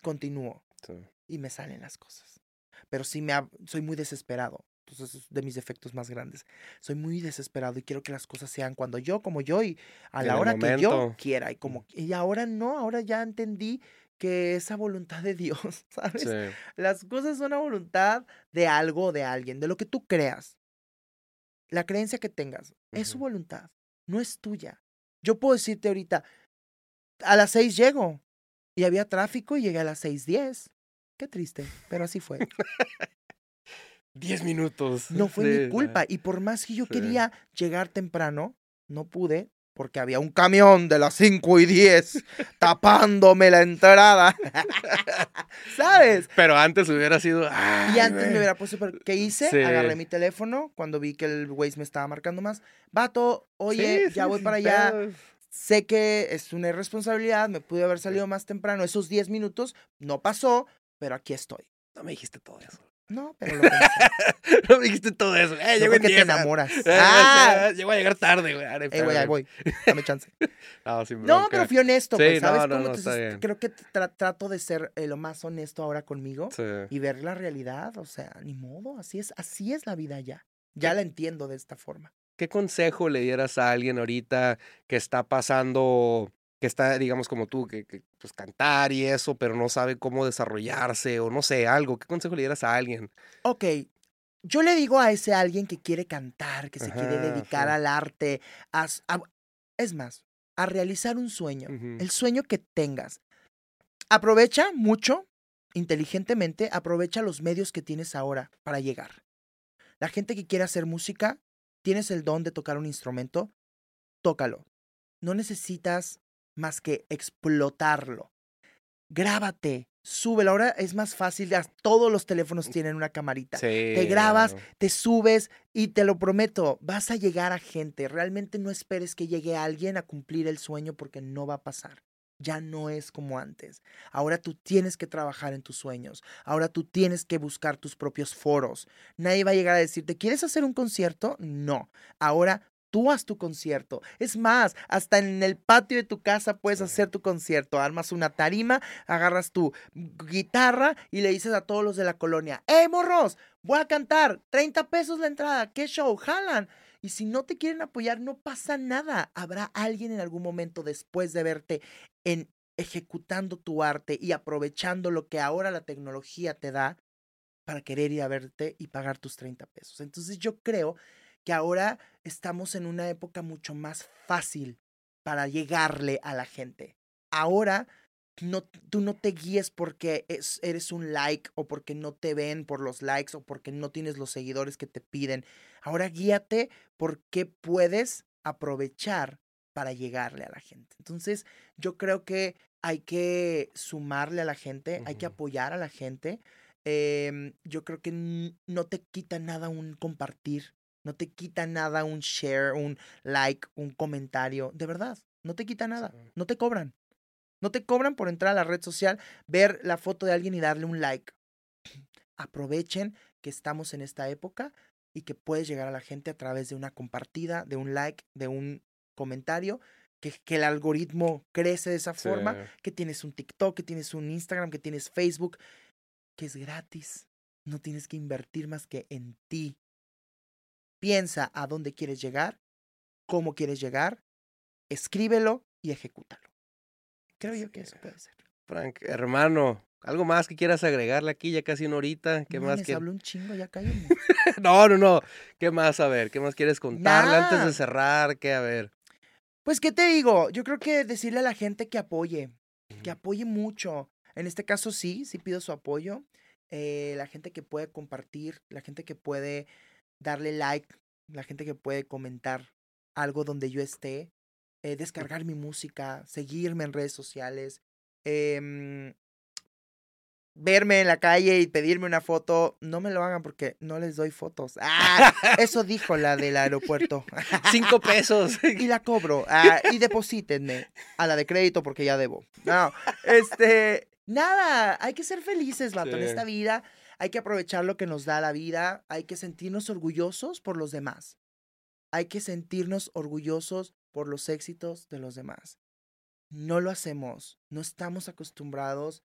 continúo
Sí.
y me salen las cosas. Pero sí me ha- soy muy desesperado. Entonces es de mis defectos más grandes. Soy muy desesperado y quiero que las cosas sean cuando yo, como yo y a la hora que yo quiera. Y como y ahora no, ahora ya entendí que es a voluntad de Dios, ¿sabes?
Sí.
Las cosas son a voluntad de algo de alguien, de lo que tú creas. La creencia que tengas es su voluntad, no es tuya. Yo puedo decirte ahorita, a las seis llego y había tráfico y llegué a las seis diez. Qué triste, pero así fue.
Diez minutos.
No fue
Sí,
mi culpa. Y por más que yo
Sí.
quería llegar temprano, no pude porque había un camión de las 5 y 10 tapándome la entrada. ¿Sabes?
Pero antes hubiera sido.
Y
"Ay,
antes me
güey".
hubiera puesto, pero ¿qué hice?
Sí.
Agarré mi teléfono cuando vi que el Waze me estaba marcando más. Vato, oye, ya voy para allá.
pedos.
Sé que es una irresponsabilidad, me pude haber salido más temprano. Esos 10 minutos no pasó, pero aquí estoy.
No me dijiste todo eso.
No, pero lo pensé.
No me dijiste todo eso. Eh,
No porque te
10, ah.
enamoras.
Eh,
Ah,
eh, Llego a llegar tarde, güey. Ah,
eh, güey, ahí voy. Dame chance.
No, sin
No,
bronca.
pero fui honesto,
Sí,
pues, ¿sabes
no, no,
cómo?
no,
Entonces, creo que tra- trato de ser eh, lo más honesto ahora conmigo
Sí.
y ver la realidad, o sea, ni modo, así es, así es la vida ya. Ya la entiendo de esta forma.
¿Qué consejo le dieras a alguien ahorita que está pasando, que está, digamos, como tú, que, que, pues cantar y eso, pero no sabe cómo desarrollarse o no sé, algo? ¿Qué consejo le dieras a alguien?
Ok, yo le digo a ese alguien que quiere cantar, que se quiere dedicar al arte, a a- es más, a realizar un sueño, el sueño que tengas. Aprovecha mucho, inteligentemente, aprovecha los medios que tienes ahora para llegar. La gente que quiere hacer música, tienes el don de tocar un instrumento, tócalo. No necesitas más que explotarlo. Grábate, súbelo. Ahora es más fácil, todos los teléfonos tienen una camarita. Te grabas,
claro.
te subes y te lo prometo, vas a llegar a gente. Realmente no esperes que llegue alguien a cumplir el sueño porque no va a pasar. Ya no es como antes. Ahora tú tienes que trabajar en tus sueños. Ahora tú tienes que buscar tus propios foros. Nadie va a llegar a decirte, ¿quieres hacer un concierto? No. Ahora tú haz tu concierto. Es más, hasta en el patio de tu casa puedes hacer tu concierto. Armas una tarima, agarras tu guitarra y le dices a todos los de la colonia, ¡Hey, morros! Voy a cantar, 30 pesos la entrada, ¿qué show? Jalan. Y si no te quieren apoyar, no pasa nada. Habrá alguien en algún momento después de verte en ejecutando tu arte y aprovechando lo que ahora la tecnología te da para querer ir a verte y pagar tus 30 pesos. Entonces yo creo que ahora estamos en una época mucho más fácil para llegarle a la gente. Ahora no, tú no te guíes porque es- eres un like o porque no te ven por los likes o porque no tienes los seguidores que te piden. Ahora guíate porque puedes aprovechar para llegarle a la gente. Entonces, yo creo que hay que sumarle a la gente, hay que apoyar a la gente. Em, yo creo que no te quita nada un compartir, no te quita nada un share, un like, un comentario. De verdad, no te quita nada, no te cobran. No te cobran por entrar a la red social, ver la foto de alguien y darle un like. Aprovechen que estamos en esta época y que puedes llegar a la gente a través de una compartida, de un like, de un comentario, que, que el algoritmo crece de esa forma, que tienes un TikTok, que tienes un Instagram, que tienes Facebook, que es gratis. No tienes que invertir más que en ti. Piensa a dónde quieres llegar, cómo quieres llegar, escríbelo y ejecútalo. Creo yo que eso puede ser.
Frank, hermano, ¿algo más que quieras agregarle aquí? Ya casi una horita. ¿Qué
no
más que...
habló un chingo, ya cállate.
No, no, no. ¿Qué más? A ver, ¿qué más quieres contarle antes de cerrar? ¿Qué? A ver.
Pues, ¿qué te digo? Yo creo que decirle a la gente que apoye, que apoye mucho. En este caso sí, sí pido su apoyo. Eh, la gente que puede compartir, la gente que puede darle like, la gente que puede comentar algo donde yo esté, eh, descargar mi música, seguirme en redes sociales, em, verme en la calle y pedirme una foto, no me lo hagan porque no les doy fotos. Ah, eso dijo la del aeropuerto.
Cinco pesos.
y la cobro. ah, y deposítenme a la de crédito porque ya debo. No, este, nada, hay que ser felices, vato, en esta vida. Hay que aprovechar lo que nos da la vida. Hay que sentirnos orgullosos por los demás. Hay que sentirnos orgullosos por los éxitos de los demás. No lo hacemos. No estamos acostumbrados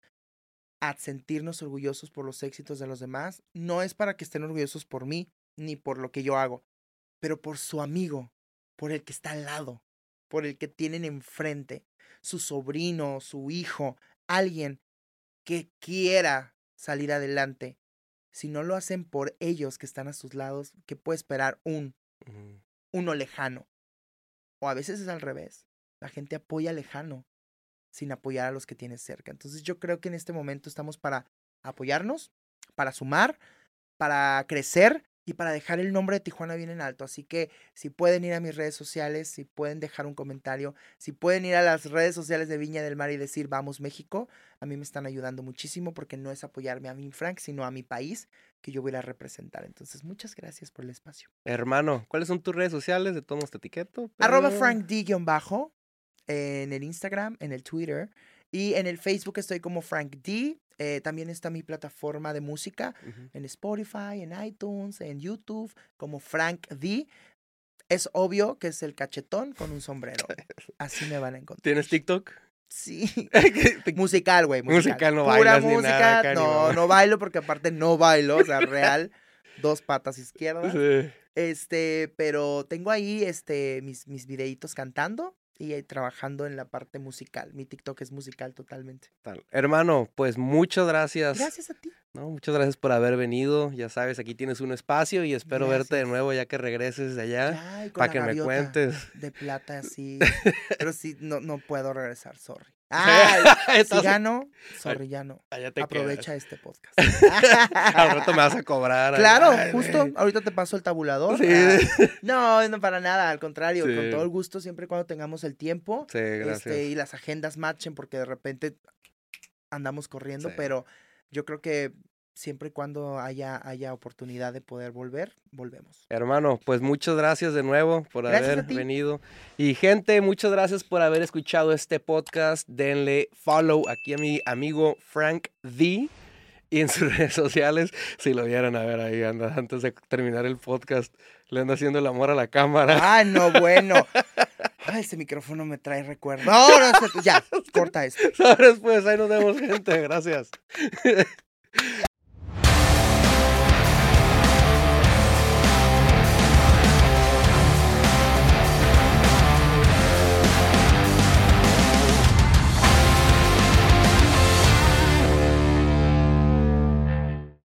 a sentirnos orgullosos por los éxitos de los demás. No es para que estén orgullosos por mí ni por lo que yo hago, pero por su amigo, por el que está al lado, por el que tienen enfrente, su sobrino, su hijo. alguien que quiera salir adelante, si no lo hacen por ellos que están a sus lados, ¿qué puede esperar un uno lejano? O a veces es al revés. La gente apoya lejano sin apoyar a los que tienes cerca. Entonces yo creo que en este momento estamos para apoyarnos, para sumar, para crecer y para dejar el nombre de Tijuana bien en alto. Así que si pueden ir a mis redes sociales, si pueden dejar un comentario, si pueden ir a las redes sociales de Viña del Mar y decir vamos México, a mí me están ayudando muchísimo porque no es apoyarme a mí, Frank, sino a mi país que yo voy a representar. Entonces, muchas gracias por el espacio.
Hermano, ¿cuáles son tus redes sociales? De todos te etiqueto.
Arroba
pero-
Frank D-bajo en el Instagram, en el Twitter y en el Facebook estoy como Frank D. Eh, también está mi plataforma de música en Spotify, en iTunes, en YouTube, como Frank D. Es obvio que es el cachetón con un sombrero. Así me van a encontrar.
¿Tienes TikTok?
Sí. Musical, güey. Musical.
Musical, no
Pura
bailas ni
música.
nada acá,
no, no bailo porque aparte no bailo. O sea, real. Dos patas izquierdas.
Sí.
Este, pero tengo ahí este, mis, mis videitos cantando y ahí trabajando en la parte musical. Mi TikTok es musical totalmente.
Tal. Hermano, pues muchas gracias.
Gracias a ti.
No, muchas gracias por haber venido. Ya sabes, aquí tienes un espacio y espero verte de nuevo ya que regreses de allá. Para que me cuentes.
De plata así. pero sí, no, no puedo regresar, sorry. Ah, si gano, sorry, ya no.
allá te
Aprovecha este podcast.
Al rato me vas a cobrar.
Claro,
Ay,
justo. Ahorita te paso el tabulador.
Sí.
Ah, no, no para nada. Al contrario, con todo el gusto, siempre y cuando tengamos el tiempo.
Sí, gracias.
este, y las agendas matchen porque de repente andamos corriendo, pero yo creo que siempre y cuando haya, haya oportunidad de poder volver, volvemos.
Hermano, pues muchas gracias de nuevo por
Gracias
haber venido. Y gente, muchas gracias por haber escuchado este podcast. Denle follow aquí a mi amigo Frank D. Y en sus redes sociales, si lo vieran a ver ahí, anda, antes de terminar el podcast, le anda haciendo el amor a la cámara.
Ay, no, bueno. Ay, ese micrófono me trae recuerdo. No, no, ya, corta esto.
Sabes, pues, ahí nos vemos, gente. Gracias.